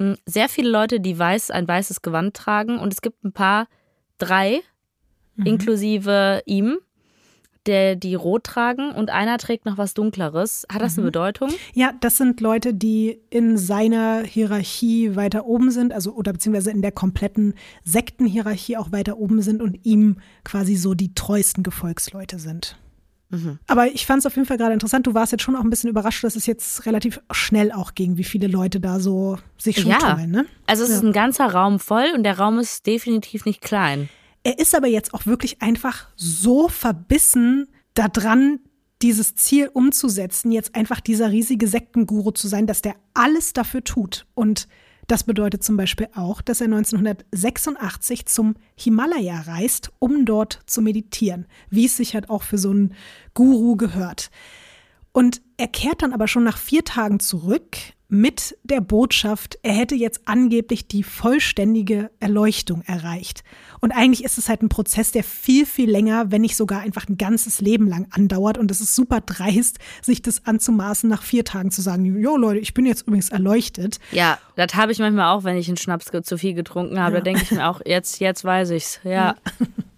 Hm, sehr viele Leute, die weiß, ein weißes Gewand tragen. Und es gibt ein paar drei, mhm. inklusive ihm, der die rot tragen und einer trägt noch was Dunkleres. Hat das mhm. eine Bedeutung? Ja, das sind Leute, die in seiner Hierarchie weiter oben sind, also oder beziehungsweise in der kompletten Sektenhierarchie auch weiter oben sind und ihm quasi so die treuesten Gefolgsleute sind. Mhm. Aber ich fand es auf jeden Fall gerade interessant. Du warst jetzt schon auch ein bisschen überrascht, dass es jetzt relativ schnell auch ging, wie viele Leute da so sich schon ja. Tun, ne? Also es ja. ist ein ganzer Raum voll und der Raum ist definitiv nicht klein. Er ist aber jetzt auch wirklich einfach so verbissen daran, dieses Ziel umzusetzen, jetzt einfach dieser riesige Sektenguru zu sein, dass der alles dafür tut. Und das bedeutet zum Beispiel auch, dass er 1986 zum Himalaya reist, um dort zu meditieren, wie es sich halt auch für so einen Guru gehört. Und er kehrt dann aber schon nach vier Tagen zurück mit der Botschaft, er hätte jetzt angeblich die vollständige Erleuchtung erreicht. Und eigentlich ist es halt ein Prozess, der viel, viel länger, wenn nicht sogar einfach ein ganzes Leben lang andauert. Und es ist super dreist, sich das anzumaßen, nach vier Tagen zu sagen, jo Leute, ich bin jetzt übrigens erleuchtet. Ja, das habe ich manchmal auch, wenn ich einen Schnaps zu viel getrunken habe. Ja. Da denke ich mir auch, jetzt, jetzt weiß ich's. Ja. ja.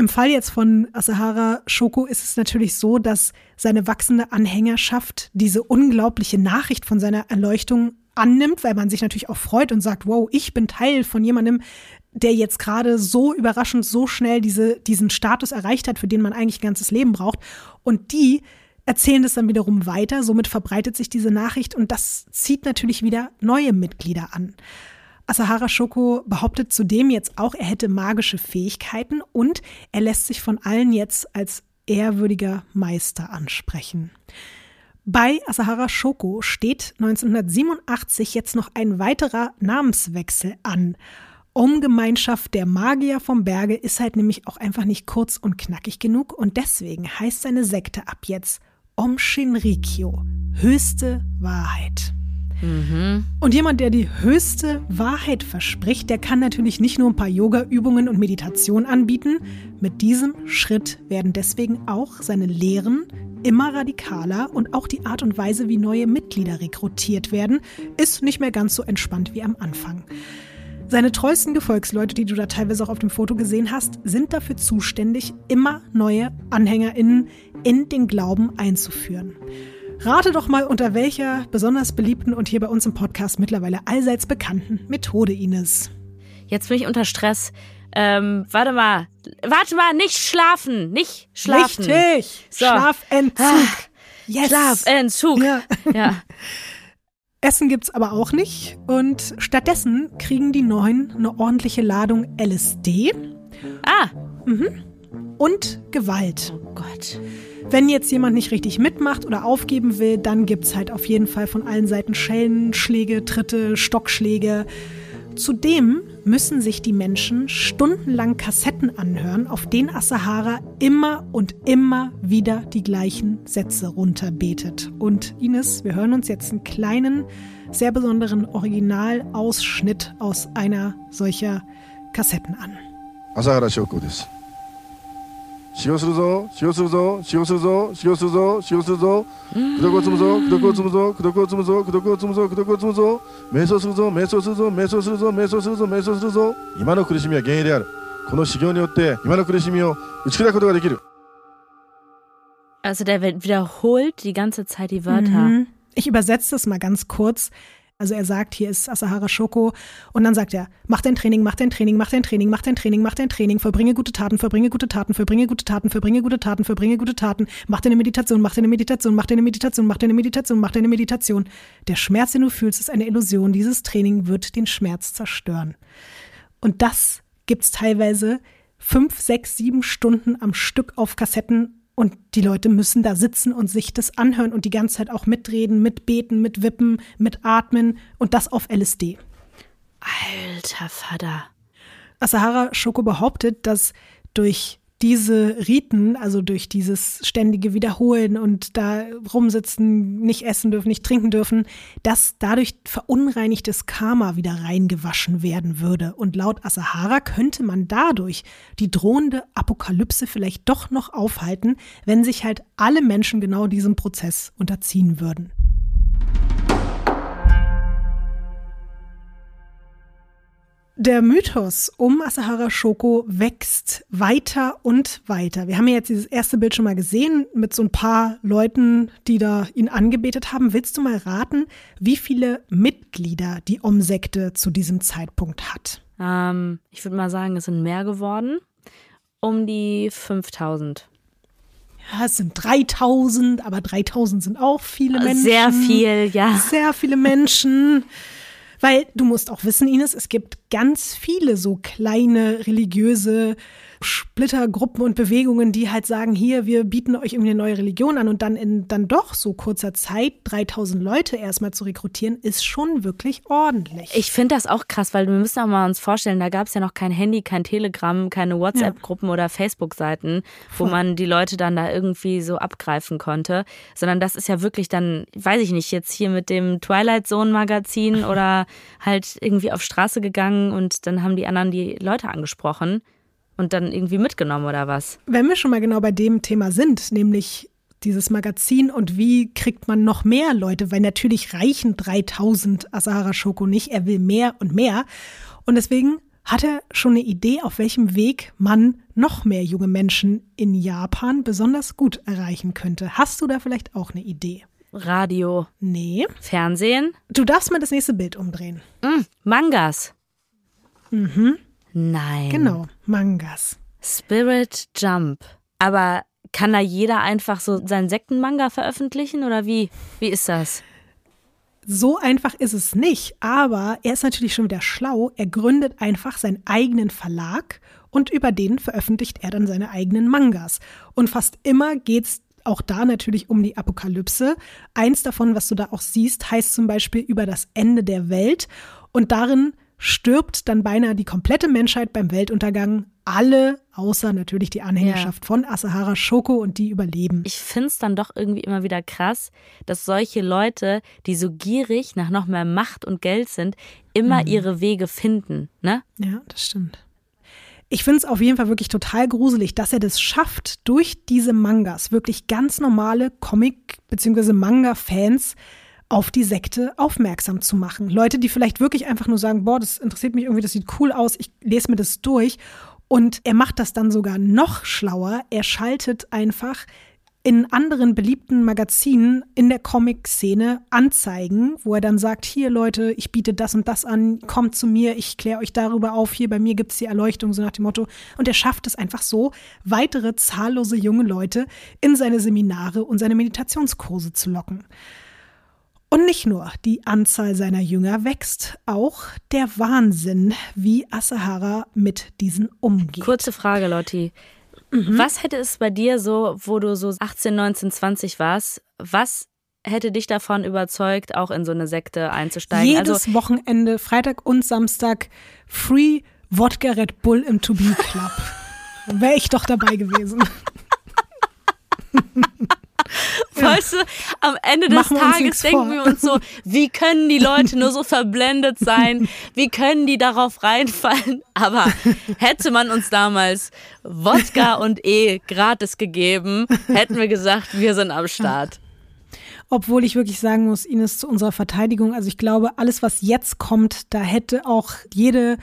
Im Fall jetzt von Asahara Shoko ist es natürlich so, dass seine wachsende Anhängerschaft diese unglaubliche Nachricht von seiner Erleuchtung annimmt, weil man sich natürlich auch freut und sagt, wow, ich bin Teil von jemandem, der jetzt gerade so überraschend, so schnell diese, diesen Status erreicht hat, für den man eigentlich ein ganzes Leben braucht. Und die erzählen das dann wiederum weiter. Somit verbreitet sich diese Nachricht und das zieht natürlich wieder neue Mitglieder an. Asahara Shoko behauptet zudem jetzt auch, er hätte magische Fähigkeiten und er lässt sich von allen jetzt als ehrwürdiger Meister ansprechen. Bei Asahara Shoko steht 1987 jetzt noch ein weiterer Namenswechsel an. Om-Gemeinschaft der Magier vom Berge ist halt nämlich auch einfach nicht kurz und knackig genug und deswegen heißt seine Sekte ab jetzt Om Shinrikyo, höchste Wahrheit. Mhm. Und jemand, der die höchste Wahrheit verspricht, der kann natürlich nicht nur ein paar Yoga-Übungen und Meditation anbieten. Mit diesem Schritt werden deswegen auch seine Lehren immer radikaler und auch die Art und Weise, wie neue Mitglieder rekrutiert werden, ist nicht mehr ganz so entspannt wie am Anfang. Seine treuesten Gefolgsleute, die du da teilweise auch auf dem Foto gesehen hast, sind dafür zuständig, immer neue AnhängerInnen in den Glauben einzuführen. Rate doch mal, unter welcher besonders beliebten und hier bei uns im Podcast mittlerweile allseits bekannten Methode, Ines. Jetzt bin ich unter Stress. Ähm, warte mal. Warte mal, nicht schlafen. Nicht schlafen. Richtig. So. Schlafentzug. Ah, yes. Schlafentzug. Ja. ja. Essen gibt's aber auch nicht und stattdessen kriegen die Neuen eine ordentliche Ladung LSD. Ah. Mhm. Und Gewalt. Oh Gott. Wenn jetzt jemand nicht richtig mitmacht oder aufgeben will, dann gibt's halt auf jeden Fall von allen Seiten Schellenschläge, Tritte, Stockschläge. Zudem müssen sich die Menschen stundenlang Kassetten anhören, auf denen Asahara immer und immer wieder die gleichen Sätze runterbetet. Und Ines, wir hören uns jetzt einen kleinen, sehr besonderen Originalausschnitt aus einer solcher Kassetten an. Asahara Shoko です。使用するぞ使用するぞ使用するぞ使用するぞ使用するぞ功徳を積むぞ功徳を積むぞ功徳を積むぞ功徳を積むぞ功徳を積むぞ瞑想するぞ瞑想するぞ瞑想するぞ瞑想するぞ瞑想するぞ今の苦しみは幻影であるこの修行によって今の苦しみを打ち砕くことができる Also der wiederholt die ganze Zeit die Wörter. Mhm. Ich übersetze das mal ganz kurz. Also er sagt, hier ist Asahara Shoko und dann sagt er, mach dein Training, mach dein Training, mach dein Training, mach dein Training, mach dein Training, vollbringe gute Taten, vollbringe gute Taten, vollbringe gute Taten, vollbringe gute Taten, vollbringe gute Taten, mach deine Meditation, mach deine Meditation, mach deine Meditation, mach deine Meditation, mach deine Meditation. Der Schmerz, den du fühlst, ist eine Illusion. Dieses Training wird den Schmerz zerstören. Und das gibt's teilweise fünf, sechs, sieben Stunden am Stück auf Kassetten und die Leute müssen da sitzen und sich das anhören und die ganze Zeit auch mitreden, mitbeten, mitwippen, mitatmen und das auf LSD. Alter Vater. Asahara Shoko behauptet, dass durch diese Riten, also durch dieses ständige Wiederholen und da rumsitzen, nicht essen dürfen, nicht trinken dürfen, dass dadurch verunreinigtes Karma wieder reingewaschen werden würde. Und laut Asahara könnte man dadurch die drohende Apokalypse vielleicht doch noch aufhalten, wenn sich halt alle Menschen genau diesem Prozess unterziehen würden. Der Mythos um Asahara Shoko wächst weiter und weiter. Wir haben ja jetzt dieses erste Bild schon mal gesehen mit so ein paar Leuten, die da ihn angebetet haben. Willst du mal raten, wie viele Mitglieder die Om-Sekte zu diesem Zeitpunkt hat? Ähm, ich würde mal sagen, es sind mehr geworden. Um die 5000. Ja, es sind 3000, aber 3000 sind auch viele Menschen. Sehr viel, ja. Sehr viele Menschen. Weil du musst auch wissen, Ines, es gibt ganz viele so kleine religiöse Splittergruppen und Bewegungen, die halt sagen, hier, wir bieten euch irgendwie eine neue Religion an und dann in dann doch so kurzer Zeit 3000 Leute erstmal zu rekrutieren, ist schon wirklich ordentlich. Ich finde das auch krass, weil wir müssen auch mal uns vorstellen, da gab es ja noch kein Handy, kein Telegram, keine WhatsApp-Gruppen ja. oder Facebook-Seiten, wo man die Leute dann da irgendwie so abgreifen konnte, sondern das ist ja wirklich dann, weiß ich nicht, jetzt hier mit dem Twilight Zone Magazin oder halt irgendwie auf Straße gegangen und dann haben die anderen die Leute angesprochen und dann irgendwie mitgenommen oder was? Wenn wir schon mal genau bei dem Thema sind, nämlich dieses Magazin und wie kriegt man noch mehr Leute, weil natürlich reichen 3000 Asahara Shoko nicht, er will mehr und mehr und deswegen hat er schon eine Idee, auf welchem Weg man noch mehr junge Menschen in Japan besonders gut erreichen könnte. Hast du da vielleicht auch eine Idee? Radio. Nee. Fernsehen. Du darfst mal das nächste Bild umdrehen. Mm, Mangas. Mhm. Nein. Genau, Mangas. Spirit Jump. Aber kann da jeder einfach so seinen Sektenmanga veröffentlichen oder wie? Wie ist das? So einfach ist es nicht, aber er ist natürlich schon wieder schlau. Er gründet einfach seinen eigenen Verlag und über den veröffentlicht er dann seine eigenen Mangas. Und fast immer geht's auch da natürlich um die Apokalypse. Eins davon, was du da auch siehst, heißt zum Beispiel über das Ende der Welt. Und darin stirbt dann beinahe die komplette Menschheit beim Weltuntergang. Alle, außer natürlich die Anhängerschaft ja. von Asahara Shoko und die überleben. Ich finde es dann doch irgendwie immer wieder krass, dass solche Leute, die so gierig nach noch mehr Macht und Geld sind, immer mhm. ihre Wege finden. Ne? Ja, das stimmt. Ich finde es auf jeden Fall wirklich total gruselig, dass er das schafft, durch diese Mangas wirklich ganz normale Comic- bzw. Manga-Fans auf die Sekte aufmerksam zu machen. Leute, die vielleicht wirklich einfach nur sagen, boah, das interessiert mich irgendwie, das sieht cool aus, ich lese mir das durch. Und er macht das dann sogar noch schlauer. Er schaltet einfach in anderen beliebten Magazinen in der Comic-Szene Anzeigen, wo er dann sagt, hier Leute, ich biete das und das an, kommt zu mir, ich kläre euch darüber auf, hier bei mir gibt es die Erleuchtung, so nach dem Motto. Und er schafft es einfach so, weitere zahllose junge Leute in seine Seminare und seine Meditationskurse zu locken. Und nicht nur die Anzahl seiner Jünger wächst, auch der Wahnsinn, wie Asahara mit diesen umgeht. Kurze Frage, Lotti. Mhm. Was hätte es bei dir so, wo du so 18, 19, 20 warst, was hätte dich davon überzeugt, auch in so eine Sekte einzusteigen? Jedes also, Wochenende, Freitag und Samstag, Free Wodka Red Bull im To Be Club. Wäre ich doch dabei gewesen. Weißt du, am Ende des Tages denken vor. wir uns so, wie können die Leute nur so verblendet sein? Wie können die darauf reinfallen? Aber hätte man uns damals Wodka und E gratis gegeben, hätten wir gesagt, wir sind am Start. Obwohl ich wirklich sagen muss, Ines, zu unserer Verteidigung, also ich glaube, alles, was jetzt kommt, da hätte auch jede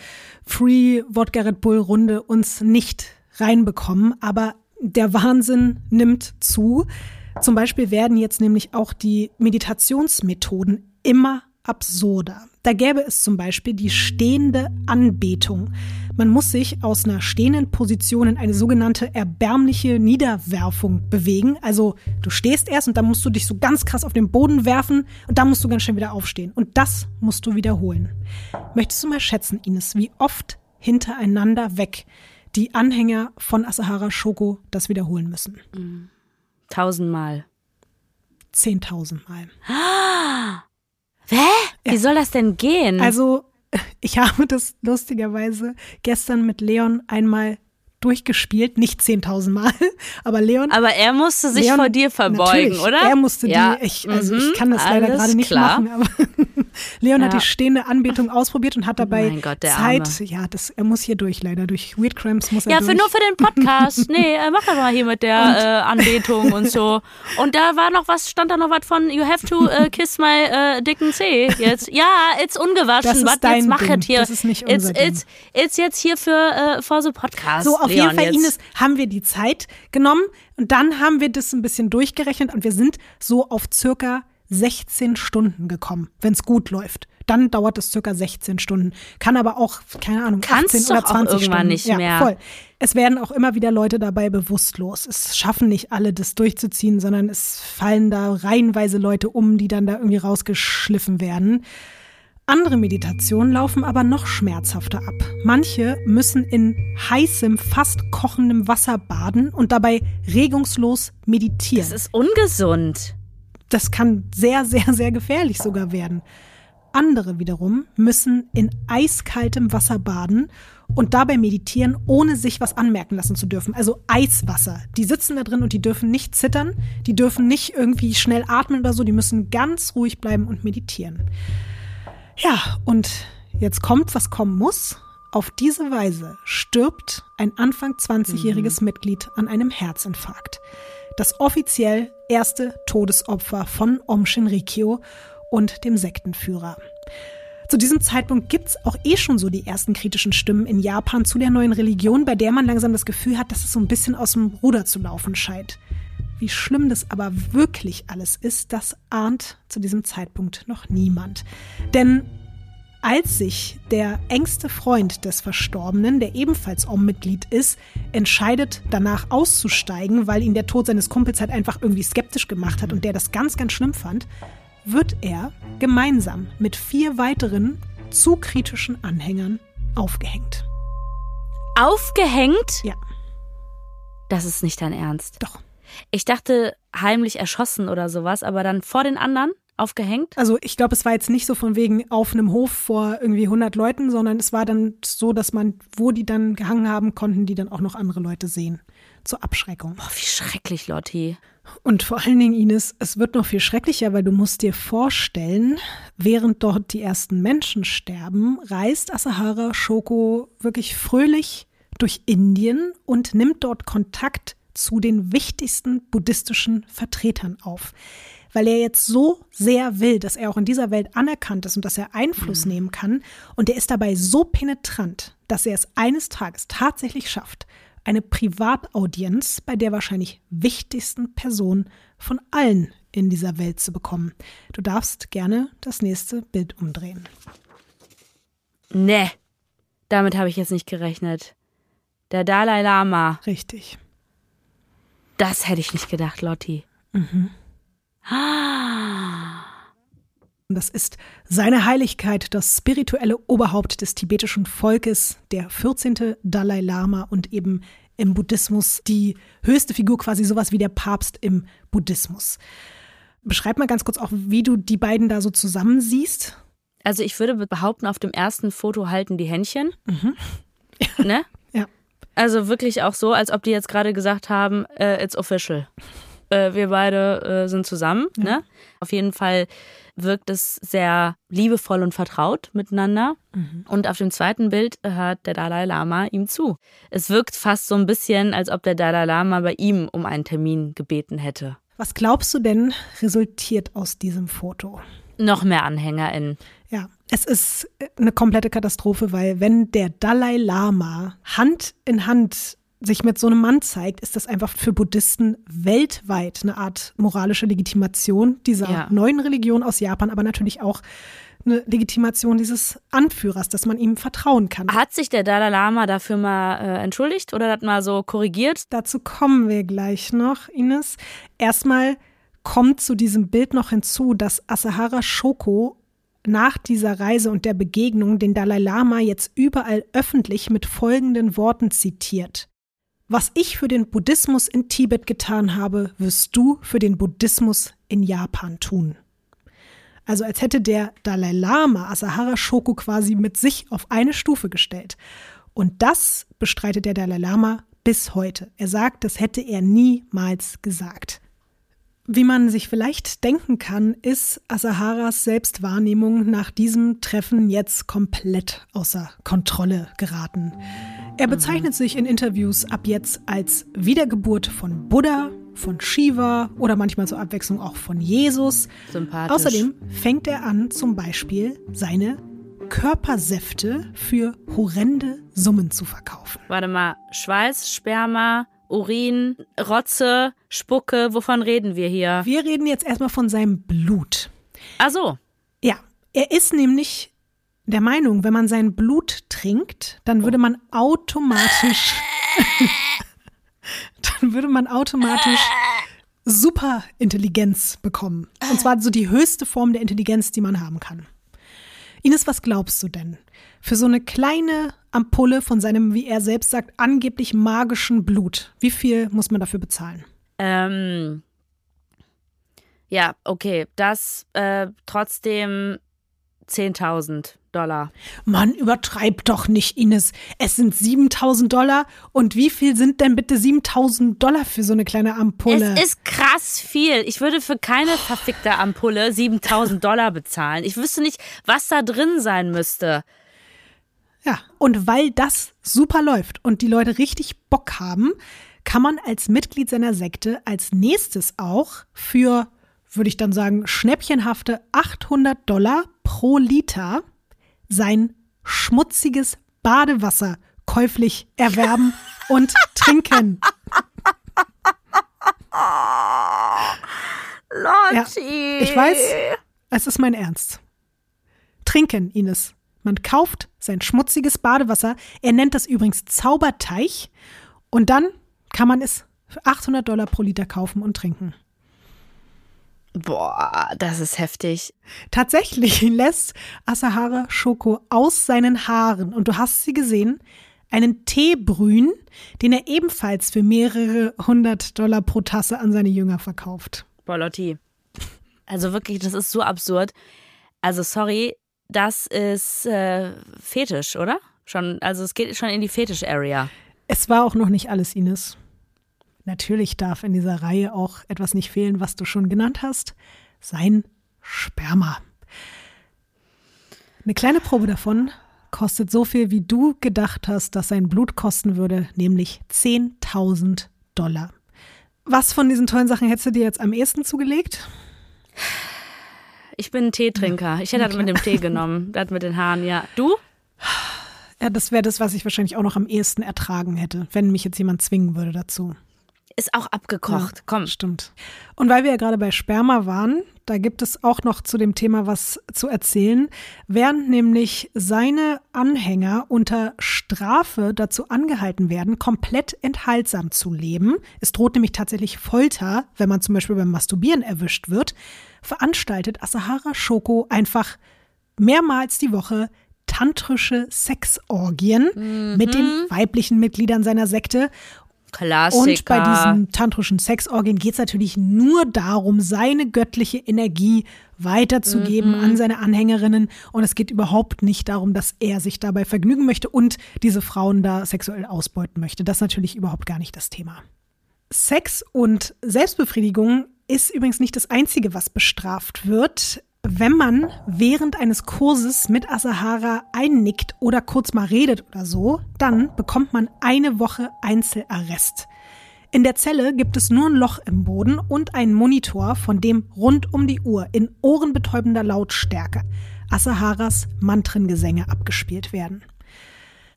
Free Wodka Red Bull Runde uns nicht reinbekommen. Aber der Wahnsinn nimmt zu. Zum Beispiel werden jetzt nämlich auch die Meditationsmethoden immer absurder. Da gäbe es zum Beispiel die stehende Anbetung. Man muss sich aus einer stehenden Position in eine sogenannte erbärmliche Niederwerfung bewegen. Also du stehst erst und dann musst du dich so ganz krass auf den Boden werfen und dann musst du ganz schnell wieder aufstehen. Und das musst du wiederholen. Möchtest du mal schätzen, Ines, wie oft hintereinander weg die Anhänger von Asahara Shoko das wiederholen müssen? Mhm. Tausendmal. Zehntausendmal. Ah! Hä? Wie ja. soll das denn gehen? Also, ich habe das lustigerweise gestern mit Leon einmal durchgespielt, nicht 10.000 Mal, aber Leon. Aber er musste sich Leon, vor dir verbeugen, oder? Er musste ja. die, ich, also mhm, ich kann das leider gerade nicht klar. machen, aber Leon ja. hat die stehende Anbetung ausprobiert und hat dabei mein Gott, Zeit. Arme. Ja, das, er muss hier durch, leider. Durch Weird Cramps muss er ja, durch. Ja, nur für den Podcast. nee, er macht mal hier mit der äh, Anbetung und so. Und da war noch was, stand da noch was von You have to uh, kiss my uh, dicken C. Jetzt, ja, it's ungewaschen. Dein jetzt mach Ding. hier. Das ist nicht unser it's, it's, it's jetzt hier für uh, for the Podcast. So, auf Leon jeden Fall, jetzt. Ines, haben wir die Zeit genommen und dann haben wir das ein bisschen durchgerechnet und wir sind so auf circa 16 Stunden gekommen, wenn es gut läuft. Dann dauert es circa 16 Stunden. Kann aber auch, keine Ahnung, Kannst 18 oder 20 auch Stunden. nicht mehr. Ja, voll. Es werden auch immer wieder Leute dabei bewusstlos. Es schaffen nicht alle, das durchzuziehen, sondern es fallen da reihenweise Leute um, die dann da irgendwie rausgeschliffen werden. Andere Meditationen laufen aber noch schmerzhafter ab. Manche müssen in heißem, fast kochendem Wasser baden und dabei regungslos meditieren. Das ist ungesund. Das kann sehr, sehr, sehr gefährlich sogar werden. Andere wiederum müssen in eiskaltem Wasser baden und dabei meditieren, ohne sich was anmerken lassen zu dürfen. Also Eiswasser. Die sitzen da drin und die dürfen nicht zittern, die dürfen nicht irgendwie schnell atmen oder so, die müssen ganz ruhig bleiben und meditieren. Ja, und jetzt kommt, was kommen muss. Auf diese Weise stirbt ein Anfang 20-jähriges mhm. Mitglied an einem Herzinfarkt. Das offiziell erste Todesopfer von Om Shinrikyo und dem Sektenführer. Zu diesem Zeitpunkt gibt's auch eh schon so die ersten kritischen Stimmen in Japan zu der neuen Religion, bei der man langsam das Gefühl hat, dass es so ein bisschen aus dem Ruder zu laufen scheint. Wie schlimm das aber wirklich alles ist, das ahnt zu diesem Zeitpunkt noch niemand. Denn Als sich der engste Freund des Verstorbenen, der ebenfalls OM-Mitglied ist, entscheidet, danach auszusteigen, weil ihn der Tod seines Kumpels halt einfach irgendwie skeptisch gemacht hat und der das ganz, ganz schlimm fand, wird er gemeinsam mit vier weiteren zu kritischen Anhängern aufgehängt. Aufgehängt? Ja, Das ist nicht dein Ernst. doch. Ich dachte heimlich erschossen oder sowas, aber dann vor den anderen aufgehängt? Also ich glaube, es war jetzt nicht so von wegen auf einem Hof vor irgendwie 100 Leuten, sondern es war dann so, dass man, wo die dann gehangen haben, konnten die dann auch noch andere Leute sehen. Zur Abschreckung. Boah, wie schrecklich, Lotti. Und vor allen Dingen, Ines, es wird noch viel schrecklicher, weil du musst dir vorstellen, während dort die ersten Menschen sterben, reist Asahara Shoko wirklich fröhlich durch Indien und nimmt dort Kontakt zu den wichtigsten buddhistischen Vertretern auf. Weil er jetzt so sehr will, dass er auch in dieser Welt anerkannt ist und dass er Einfluss nehmen kann. Und er ist dabei so penetrant, dass er es eines Tages tatsächlich schafft, eine Privataudienz bei der wahrscheinlich wichtigsten Person von allen in dieser Welt zu bekommen. Du darfst gerne das nächste Bild umdrehen. Nee, damit habe ich jetzt nicht gerechnet. Der Dalai Lama. Richtig. Das hätte ich nicht gedacht, Lotti. Und das ist seine Heiligkeit, das spirituelle Oberhaupt des tibetischen Volkes, der 14. Dalai Lama und eben im Buddhismus die höchste Figur, quasi sowas wie der Papst im Buddhismus. Beschreib mal ganz kurz auch, wie du die beiden da so zusammen siehst. Also ich würde behaupten, auf dem ersten Foto halten die Händchen. Ne? Ja. Also wirklich auch so, als ob die jetzt gerade gesagt haben, äh, it's official. Äh, wir beide äh, sind zusammen. Ne? Auf jeden Fall wirkt es sehr liebevoll und vertraut miteinander. Und auf dem zweiten Bild hört der Dalai Lama ihm zu. Es wirkt fast so ein bisschen, als ob der Dalai Lama bei ihm um einen Termin gebeten hätte. Was glaubst du denn resultiert aus diesem Foto? Noch mehr AnhängerInnen. Es ist eine komplette Katastrophe, weil wenn der Dalai Lama Hand in Hand sich mit so einem Mann zeigt, ist das einfach für Buddhisten weltweit eine Art moralische Legitimation dieser Ja. neuen Religion aus Japan, aber natürlich auch eine Legitimation dieses Anführers, dass man ihm vertrauen kann. Hat sich der Dalai Lama dafür mal äh, entschuldigt oder das mal so korrigiert? Dazu kommen wir gleich noch, Ines. Erstmal kommt zu diesem Bild noch hinzu, dass Asahara Shoko nach dieser Reise und der Begegnung den Dalai Lama jetzt überall öffentlich mit folgenden Worten zitiert. Was ich für den Buddhismus in Tibet getan habe, wirst du für den Buddhismus in Japan tun. Also als hätte der Dalai Lama Asahara Shoko quasi mit sich auf eine Stufe gestellt. Und das bestreitet der Dalai Lama bis heute. Er sagt, das hätte er niemals gesagt. Wie man sich vielleicht denken kann, ist Asaharas Selbstwahrnehmung nach diesem Treffen jetzt komplett außer Kontrolle geraten. Er bezeichnet sich in Interviews ab jetzt als Wiedergeburt von Buddha, von Shiva oder manchmal zur Abwechslung auch von Jesus. Sympathisch. Außerdem fängt er an, zum Beispiel seine Körpersäfte für horrende Summen zu verkaufen. Warte mal, Schweiß, Sperma, Urin, Rotze, Spucke, wovon reden wir hier? Wir reden jetzt erstmal von seinem Blut. Ach so. Ja, er ist nämlich der Meinung, wenn man sein Blut trinkt, dann würde man automatisch, dann würde man automatisch Superintelligenz bekommen. Und zwar so die höchste Form der Intelligenz, die man haben kann. Ines, was glaubst du denn? Für so eine kleine Ampulle von seinem, wie er selbst sagt, angeblich magischen Blut, wie viel muss man dafür bezahlen? Ähm, ja, okay. Das äh, trotzdem 10.000 Dollar. Mann, übertreib doch nicht, Ines. Es sind 7000 Dollar. Und wie viel sind denn bitte 7000 Dollar für so eine kleine Ampulle? Es ist krass viel. Ich würde für keine verfickte Ampulle 7000 Dollar bezahlen. Ich wüsste nicht, was da drin sein müsste. Ja, und weil das super läuft und die Leute richtig Bock haben, kann man als Mitglied seiner Sekte als nächstes auch für, würde ich dann sagen, schnäppchenhafte 800 Dollar pro Liter sein schmutziges Badewasser käuflich erwerben und trinken. Ja, Lotti. ich weiß, es ist mein Ernst. Trinken, Ines. Man kauft sein schmutziges Badewasser. Er nennt das übrigens Zauberteich. Und dann kann man es für 800 Dollar pro Liter kaufen und trinken. Boah, das ist heftig. Tatsächlich lässt Asahara Shoko aus seinen Haaren, und du hast sie gesehen, einen Tee brühen, den er ebenfalls für mehrere hundert Dollar pro Tasse an seine Jünger verkauft. Boah, Lotti. Also wirklich, das ist so absurd. Also sorry, das ist äh, Fetisch, oder? Schon, also es geht schon in die Fetisch-Area. Es war auch noch nicht alles, Ines. Natürlich darf in dieser Reihe auch etwas nicht fehlen, was du schon genannt hast. Sein Sperma. Eine kleine Probe davon kostet so viel, wie du gedacht hast, dass sein Blut kosten würde, nämlich 10.000 Dollar. Was von diesen tollen Sachen hättest du dir jetzt am ehesten zugelegt? Ich bin ein Teetrinker. Ich hätte das mit dem Tee genommen. Das mit den Haaren, ja. Du? Ja, das wäre das, was ich wahrscheinlich auch noch am ehesten ertragen hätte, wenn mich jetzt jemand zwingen würde dazu ist auch abgekocht. Ja, Komm. Stimmt. Und weil wir ja gerade bei Sperma waren, da gibt es auch noch zu dem Thema was zu erzählen. Während nämlich seine Anhänger unter Strafe dazu angehalten werden, komplett enthaltsam zu leben, es droht nämlich tatsächlich Folter, wenn man zum Beispiel beim Masturbieren erwischt wird, veranstaltet Asahara Shoko einfach mehrmals die Woche tantrische Sexorgien mhm. mit den weiblichen Mitgliedern seiner Sekte Klassiker. Und bei diesen tantrischen Sexorgien geht es natürlich nur darum, seine göttliche Energie weiterzugeben mhm. an seine Anhängerinnen. Und es geht überhaupt nicht darum, dass er sich dabei vergnügen möchte und diese Frauen da sexuell ausbeuten möchte. Das ist natürlich überhaupt gar nicht das Thema. Sex und Selbstbefriedigung ist übrigens nicht das Einzige, was bestraft wird wenn man während eines Kurses mit Asahara einnickt oder kurz mal redet oder so, dann bekommt man eine Woche Einzelarrest. In der Zelle gibt es nur ein Loch im Boden und einen Monitor, von dem rund um die Uhr in ohrenbetäubender Lautstärke Asaharas Mantrengesänge abgespielt werden.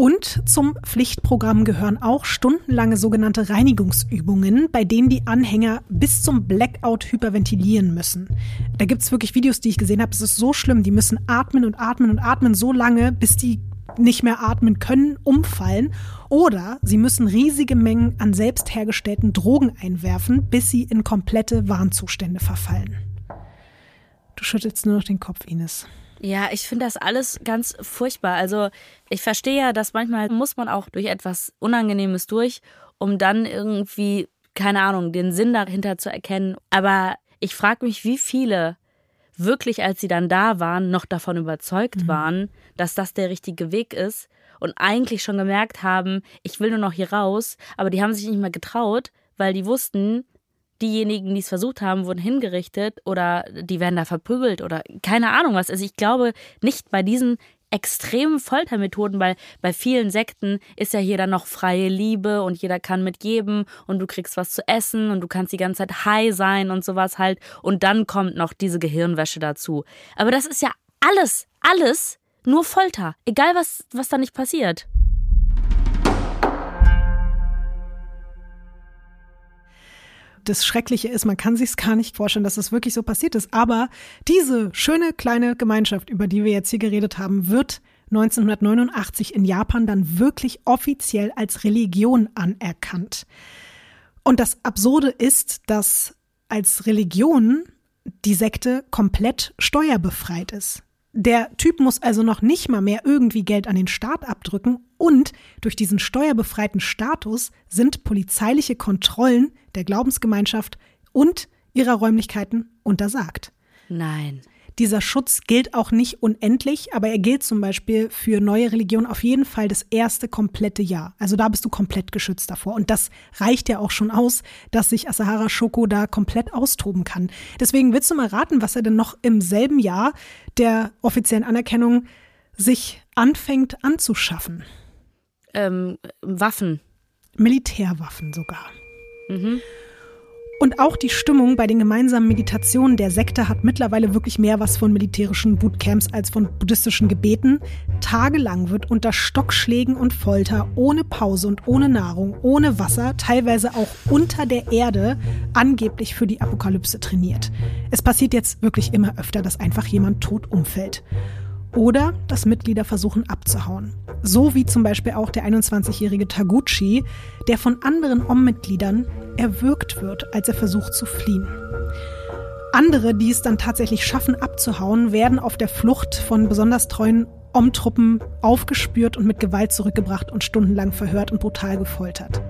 Und zum Pflichtprogramm gehören auch stundenlange sogenannte Reinigungsübungen, bei denen die Anhänger bis zum Blackout hyperventilieren müssen. Da gibt es wirklich Videos, die ich gesehen habe. Es ist so schlimm. Die müssen atmen und atmen und atmen so lange, bis die nicht mehr atmen können, umfallen. Oder sie müssen riesige Mengen an selbst hergestellten Drogen einwerfen, bis sie in komplette Warnzustände verfallen. Du schüttelst nur noch den Kopf, Ines. Ja, ich finde das alles ganz furchtbar. Also ich verstehe ja, dass manchmal muss man auch durch etwas Unangenehmes durch, um dann irgendwie, keine Ahnung, den Sinn dahinter zu erkennen. Aber ich frage mich, wie viele wirklich, als sie dann da waren, noch davon überzeugt mhm. waren, dass das der richtige Weg ist und eigentlich schon gemerkt haben, ich will nur noch hier raus, aber die haben sich nicht mehr getraut, weil die wussten, diejenigen, die es versucht haben, wurden hingerichtet oder die werden da verprügelt oder keine Ahnung was. Also ich glaube nicht bei diesen extremen Foltermethoden, weil bei vielen Sekten ist ja hier dann noch freie Liebe und jeder kann mitgeben und du kriegst was zu essen und du kannst die ganze Zeit high sein und sowas halt und dann kommt noch diese Gehirnwäsche dazu. Aber das ist ja alles, alles nur Folter, egal was, was da nicht passiert. Das Schreckliche ist, man kann sich es gar nicht vorstellen, dass das wirklich so passiert ist. Aber diese schöne kleine Gemeinschaft, über die wir jetzt hier geredet haben, wird 1989 in Japan dann wirklich offiziell als Religion anerkannt. Und das Absurde ist, dass als Religion die Sekte komplett steuerbefreit ist. Der Typ muss also noch nicht mal mehr irgendwie Geld an den Staat abdrücken und durch diesen steuerbefreiten Status sind polizeiliche Kontrollen der Glaubensgemeinschaft und ihrer Räumlichkeiten untersagt. Nein. Dieser Schutz gilt auch nicht unendlich, aber er gilt zum Beispiel für neue Religionen auf jeden Fall das erste komplette Jahr. Also da bist du komplett geschützt davor. Und das reicht ja auch schon aus, dass sich Asahara Shoko da komplett austoben kann. Deswegen willst du mal raten, was er denn noch im selben Jahr der offiziellen Anerkennung sich anfängt anzuschaffen? Ähm, Waffen. Militärwaffen sogar. Mhm. Und auch die Stimmung bei den gemeinsamen Meditationen der Sekte hat mittlerweile wirklich mehr was von militärischen Bootcamps als von buddhistischen Gebeten. Tagelang wird unter Stockschlägen und Folter, ohne Pause und ohne Nahrung, ohne Wasser, teilweise auch unter der Erde, angeblich für die Apokalypse trainiert. Es passiert jetzt wirklich immer öfter, dass einfach jemand tot umfällt. Oder dass Mitglieder versuchen abzuhauen. So wie zum Beispiel auch der 21-jährige Taguchi, der von anderen OM-Mitgliedern erwürgt wird, als er versucht zu fliehen. Andere, die es dann tatsächlich schaffen abzuhauen, werden auf der Flucht von besonders treuen OM-Truppen aufgespürt und mit Gewalt zurückgebracht und stundenlang verhört und brutal gefoltert.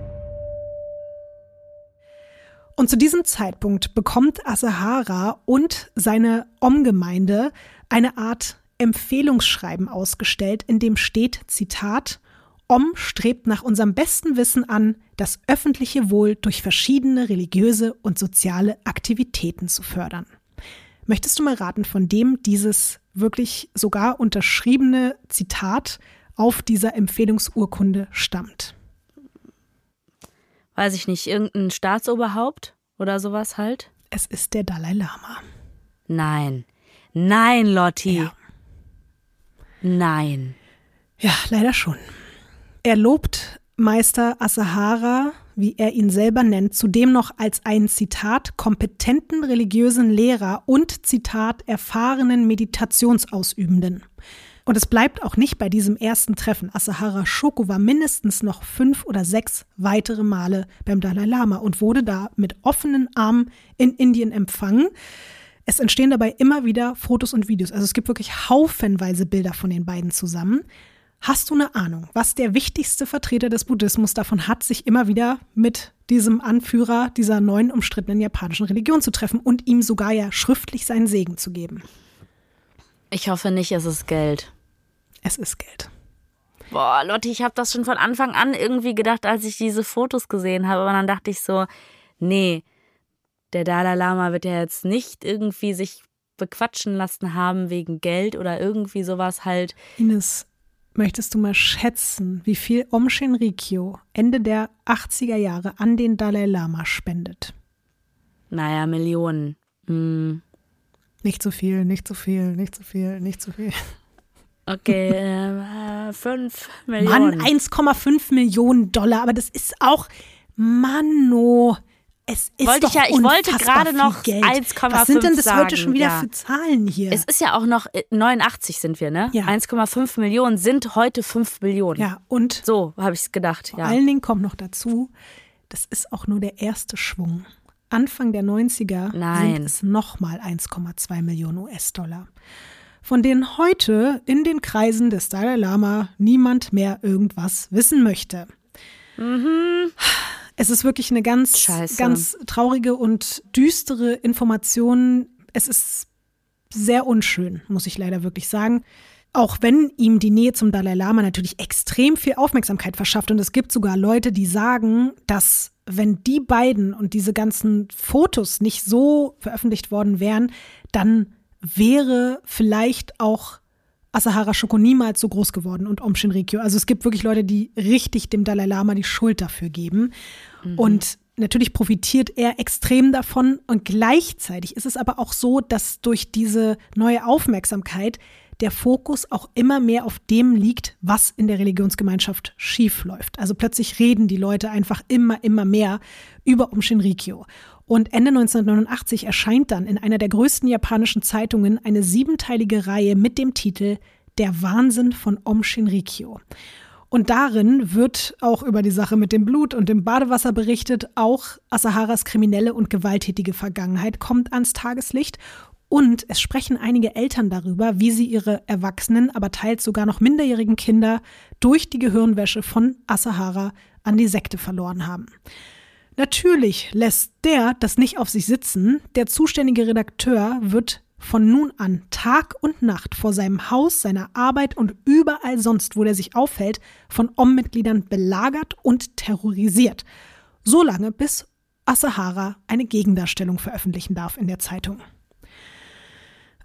Und zu diesem Zeitpunkt bekommt Asahara und seine Om-Gemeinde eine Art Empfehlungsschreiben ausgestellt, in dem steht, Zitat, Om strebt nach unserem besten Wissen an, das öffentliche Wohl durch verschiedene religiöse und soziale Aktivitäten zu fördern. Möchtest du mal raten, von dem dieses wirklich sogar unterschriebene Zitat auf dieser Empfehlungsurkunde stammt? weiß ich nicht, irgendein Staatsoberhaupt oder sowas halt? Es ist der Dalai Lama. Nein. Nein, Lotti. Ja. Nein. Ja, leider schon. Er lobt Meister Asahara, wie er ihn selber nennt, zudem noch als einen Zitat kompetenten religiösen Lehrer und Zitat erfahrenen Meditationsausübenden. Und es bleibt auch nicht bei diesem ersten Treffen. Asahara Shoko war mindestens noch fünf oder sechs weitere Male beim Dalai Lama und wurde da mit offenen Armen in Indien empfangen. Es entstehen dabei immer wieder Fotos und Videos. Also es gibt wirklich haufenweise Bilder von den beiden zusammen. Hast du eine Ahnung, was der wichtigste Vertreter des Buddhismus davon hat, sich immer wieder mit diesem Anführer dieser neuen umstrittenen japanischen Religion zu treffen und ihm sogar ja schriftlich seinen Segen zu geben? Ich hoffe nicht, es ist Geld. Es ist Geld. Boah, Lotti, ich habe das schon von Anfang an irgendwie gedacht, als ich diese Fotos gesehen habe. Aber dann dachte ich so, nee, der Dalai Lama wird ja jetzt nicht irgendwie sich bequatschen lassen haben wegen Geld oder irgendwie sowas halt. Ines, möchtest du mal schätzen, wie viel Om Shinrikyo Ende der 80er Jahre an den Dalai Lama spendet? Naja, Millionen. Hm. Nicht zu viel, nicht zu viel, nicht zu viel, nicht zu viel. Okay, äh, 5 Millionen. Mann, 1,5 Millionen Dollar, aber das ist auch, Manno, es ist wollte ich ja, ich wollte gerade noch 1,5 Was sind denn das sagen, heute schon wieder ja. für Zahlen hier? Es ist ja auch noch, äh, 89 sind wir, ne? Ja. 1,5 Millionen sind heute 5 Millionen. ja, und So habe ich es gedacht, vor ja. allen Dingen kommt noch dazu, das ist auch nur der erste Schwung. Anfang der 90er Nein. sind es nochmal 1,2 Millionen US-Dollar, von denen heute in den Kreisen des Dalai Lama niemand mehr irgendwas wissen möchte. Es ist wirklich eine ganz, Scheiße. ganz traurige und düstere Information. Es ist sehr unschön, muss ich leider wirklich sagen. Auch wenn ihm die Nähe zum Dalai Lama natürlich extrem viel Aufmerksamkeit verschafft. Und es gibt sogar Leute, die sagen, dass wenn die beiden und diese ganzen Fotos nicht so veröffentlicht worden wären, dann wäre vielleicht auch Asahara Shoko niemals so groß geworden und Om Shinrikyo. Also es gibt wirklich Leute, die richtig dem Dalai Lama die Schuld dafür geben. Und natürlich profitiert er extrem davon. Und gleichzeitig ist es aber auch so, dass durch diese neue Aufmerksamkeit der Fokus auch immer mehr auf dem liegt, was in der Religionsgemeinschaft schief läuft. Also plötzlich reden die Leute einfach immer, immer mehr über Om Shinrikyo. Und Ende 1989 erscheint dann in einer der größten japanischen Zeitungen eine siebenteilige Reihe mit dem Titel Der Wahnsinn von Om Shinrikyo. Und darin wird auch über die Sache mit dem Blut und dem Badewasser berichtet. Auch Asaharas kriminelle und gewalttätige Vergangenheit kommt ans Tageslicht. Und es sprechen einige Eltern darüber, wie sie ihre erwachsenen, aber teils sogar noch minderjährigen Kinder durch die Gehirnwäsche von Asahara an die Sekte verloren haben. Natürlich lässt der das nicht auf sich sitzen. Der zuständige Redakteur wird von nun an Tag und Nacht vor seinem Haus, seiner Arbeit und überall sonst, wo er sich aufhält, von OM-Mitgliedern belagert und terrorisiert. Solange bis Asahara eine Gegendarstellung veröffentlichen darf in der Zeitung.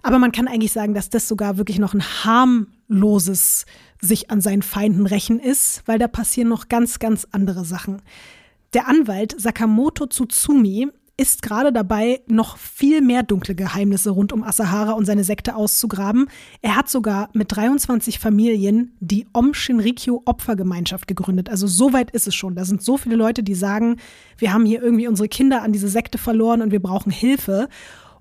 Aber man kann eigentlich sagen, dass das sogar wirklich noch ein harmloses sich an seinen Feinden rächen ist, weil da passieren noch ganz, ganz andere Sachen. Der Anwalt Sakamoto Tsutsumi ist gerade dabei, noch viel mehr dunkle Geheimnisse rund um Asahara und seine Sekte auszugraben. Er hat sogar mit 23 Familien die Om Shinrikyo Opfergemeinschaft gegründet. Also so weit ist es schon. Da sind so viele Leute, die sagen, wir haben hier irgendwie unsere Kinder an diese Sekte verloren und wir brauchen Hilfe.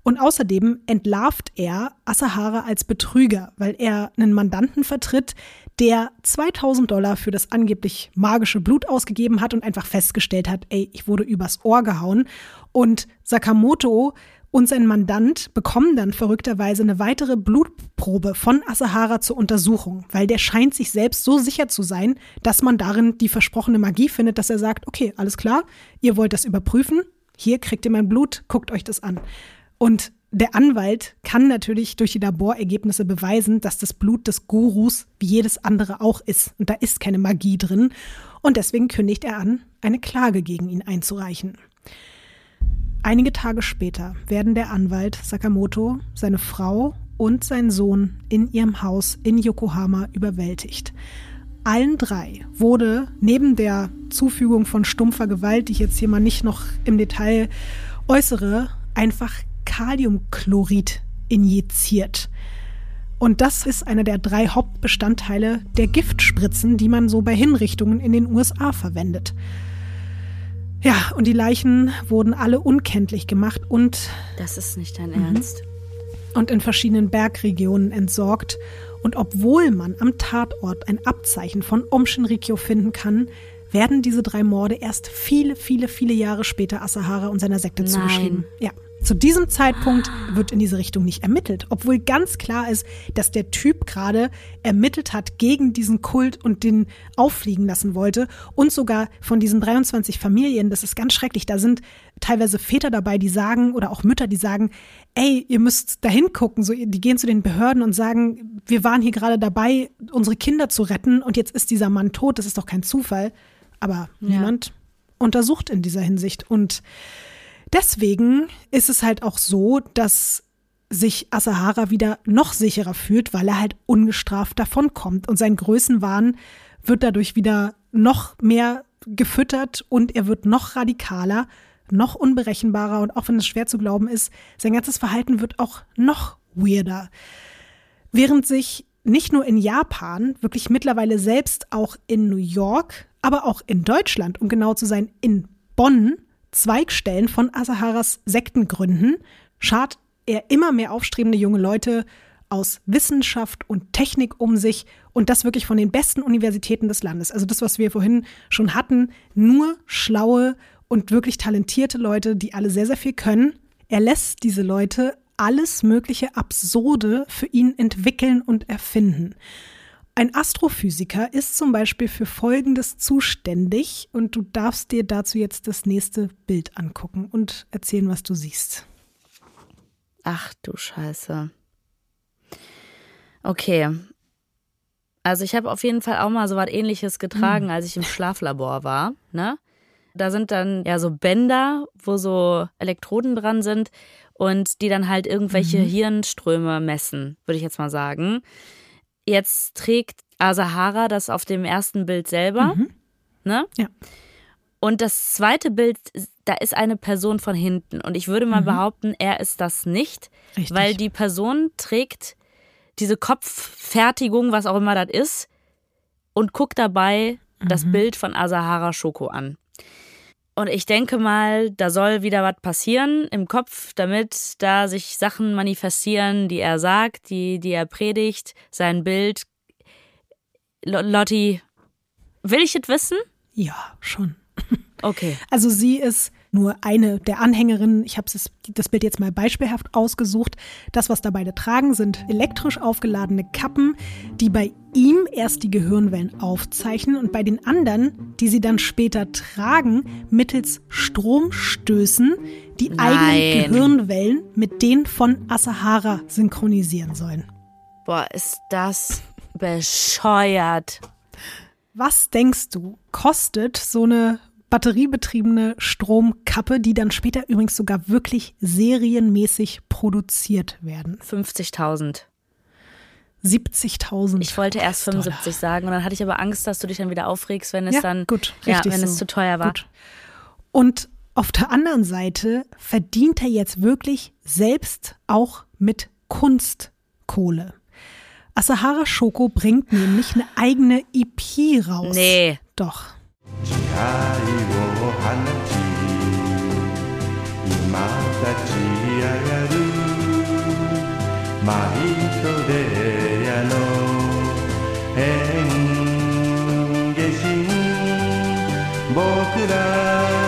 Und außerdem entlarvt er Asahara als Betrüger, weil er einen Mandanten vertritt, der 2000 Dollar für das angeblich magische Blut ausgegeben hat und einfach festgestellt hat, ey, ich wurde übers Ohr gehauen. Und Sakamoto und sein Mandant bekommen dann verrückterweise eine weitere Blutprobe von Asahara zur Untersuchung, weil der scheint sich selbst so sicher zu sein, dass man darin die versprochene Magie findet, dass er sagt, okay, alles klar, ihr wollt das überprüfen, hier kriegt ihr mein Blut, guckt euch das an. Und der Anwalt kann natürlich durch die Laborergebnisse beweisen, dass das Blut des Gurus wie jedes andere auch ist. Und da ist keine Magie drin. Und deswegen kündigt er an, eine Klage gegen ihn einzureichen. Einige Tage später werden der Anwalt Sakamoto, seine Frau und sein Sohn in ihrem Haus in Yokohama überwältigt. Allen drei wurde neben der Zufügung von stumpfer Gewalt, die ich jetzt hier mal nicht noch im Detail äußere, einfach Kaliumchlorid injiziert. Und das ist einer der drei Hauptbestandteile der Giftspritzen, die man so bei Hinrichtungen in den USA verwendet. Ja, und die Leichen wurden alle unkenntlich gemacht und. Das ist nicht dein Ernst. Und in verschiedenen Bergregionen entsorgt. Und obwohl man am Tatort ein Abzeichen von Om Shinrikyo finden kann, werden diese drei Morde erst viele, viele, viele Jahre später Asahara und seiner Sekte Nein. zugeschrieben. Ja. Zu diesem Zeitpunkt wird in diese Richtung nicht ermittelt, obwohl ganz klar ist, dass der Typ gerade ermittelt hat gegen diesen Kult und den auffliegen lassen wollte und sogar von diesen 23 Familien, das ist ganz schrecklich, da sind teilweise Väter dabei, die sagen oder auch Mütter, die sagen, ey, ihr müsst da hingucken, so die gehen zu den Behörden und sagen, wir waren hier gerade dabei, unsere Kinder zu retten und jetzt ist dieser Mann tot, das ist doch kein Zufall, aber Ja. niemand untersucht in dieser Hinsicht und Deswegen ist es halt auch so, dass sich Asahara wieder noch sicherer fühlt, weil er halt ungestraft davonkommt. Und sein Größenwahn wird dadurch wieder noch mehr gefüttert und er wird noch radikaler, noch unberechenbarer und auch wenn es schwer zu glauben ist, sein ganzes Verhalten wird auch noch weirder. Während sich nicht nur in Japan, wirklich mittlerweile selbst auch in New York, aber auch in Deutschland, um genau zu sein, in Bonn, Zweigstellen von Asaharas Sekten gründen, schart er immer mehr aufstrebende junge Leute aus Wissenschaft und Technik um sich und das wirklich von den besten Universitäten des Landes. Also das, was wir vorhin schon hatten, nur schlaue und wirklich talentierte Leute, die alle sehr, sehr viel können. Er lässt diese Leute alles mögliche Absurde für ihn entwickeln und erfinden. Ein Astrophysiker ist zum Beispiel für Folgendes zuständig und du darfst dir dazu jetzt das nächste Bild angucken und erzählen, was du siehst. Ach du Scheiße. Okay. Also ich habe auf jeden Fall auch mal so was ähnliches getragen, als ich im Schlaflabor war, ne? Da sind dann ja so Bänder, wo so Elektroden dran sind und die dann halt irgendwelche Hirnströme messen, würde ich jetzt mal sagen. Jetzt trägt Asahara das auf dem ersten Bild selber, ne? Ja. Und das zweite Bild, da ist eine Person von hinten. Und ich würde mal behaupten, er ist das nicht, Richtig. weil die Person trägt diese Kopffertigung, was auch immer das ist, und guckt dabei das Bild von Asahara Shoko an. Und ich denke mal, da soll wieder was passieren im Kopf, damit da sich Sachen manifestieren, die er sagt, die, die er predigt, sein Bild. Lo- Lotti, will ich es wissen? Ja, schon. Okay. Also sie ist nur eine der Anhängerinnen. Ich habe das Bild jetzt mal beispielhaft ausgesucht. Das, was da beide tragen, sind elektrisch aufgeladene Kappen, die bei ihm erst die Gehirnwellen aufzeichnen und bei den anderen, die sie dann später tragen, mittels Stromstößen die Nein. eigenen Gehirnwellen mit denen von Asahara synchronisieren sollen. Boah, ist das bescheuert. Was denkst du, kostet so eine batteriebetriebene Stromkappe, die dann später übrigens sogar wirklich serienmäßig produziert werden? 50.000. 70.000. Ich wollte erst US-Dollar. 75 sagen und dann hatte ich aber Angst, dass du dich dann wieder aufregst, wenn es Ja, dann gut, ja, wenn so. es zu teuer war. Gut. Und auf der anderen Seite verdient er jetzt wirklich selbst auch mit Kunstkohle. Asahara Shoko bringt nämlich eine eigene EP raus. Nee. Doch. 愛を放ち今立ち上がるマイトデヤの変化心僕ら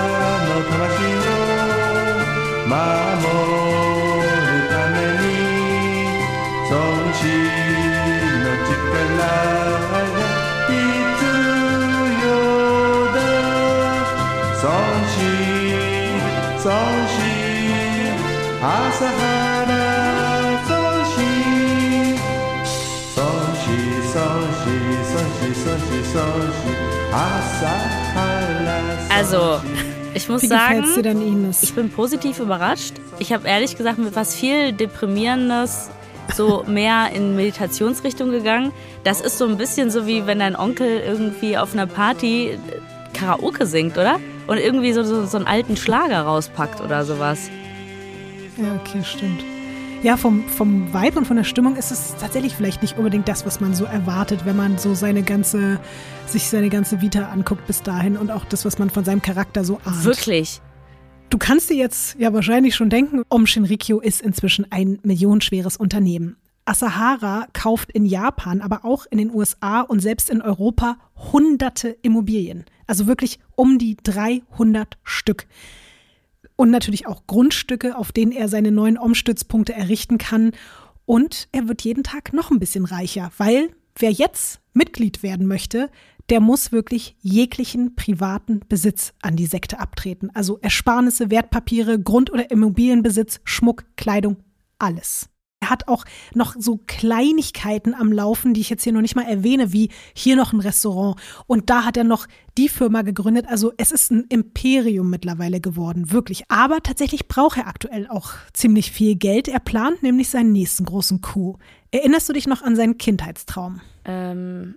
Also, ich muss Wie sagen, dir denn, Ines? ich bin positiv überrascht. Ich habe ehrlich gesagt mit was viel Deprimierendes so mehr in Meditationsrichtung gegangen. Das ist so ein bisschen so wie wenn dein Onkel irgendwie auf einer Party äh, Karaoke singt, oder? Und irgendwie so, so, so einen alten Schlager rauspackt oder sowas. Ja, okay, stimmt. Ja, vom, vom Vibe und von der Stimmung ist es tatsächlich vielleicht nicht unbedingt das, was man so erwartet, wenn man so seine ganze, sich seine ganze Vita anguckt bis dahin und auch das, was man von seinem Charakter so ahnt. Wirklich. Du kannst dir jetzt ja wahrscheinlich schon denken, Om Shinrikyo ist inzwischen ein millionenschweres Unternehmen. Asahara kauft in Japan, aber auch in den USA und selbst in Europa hunderte Immobilien. Also wirklich um die 300 Stück. Und natürlich auch Grundstücke, auf denen er seine neuen Umstützpunkte errichten kann. Und er wird jeden Tag noch ein bisschen reicher, weil wer jetzt Mitglied werden möchte, der muss wirklich jeglichen privaten Besitz an die Sekte abtreten. Also Ersparnisse, Wertpapiere, Grund- oder Immobilienbesitz, Schmuck, Kleidung, alles. Er hat auch noch so Kleinigkeiten am Laufen, die ich jetzt hier noch nicht mal erwähne, wie hier noch ein Restaurant. Und da hat er noch die Firma gegründet. Also es ist ein Imperium mittlerweile geworden, wirklich. Aber tatsächlich braucht er aktuell auch ziemlich viel Geld. Er plant nämlich seinen nächsten großen Coup. Erinnerst du dich noch an seinen Kindheitstraum? Ähm,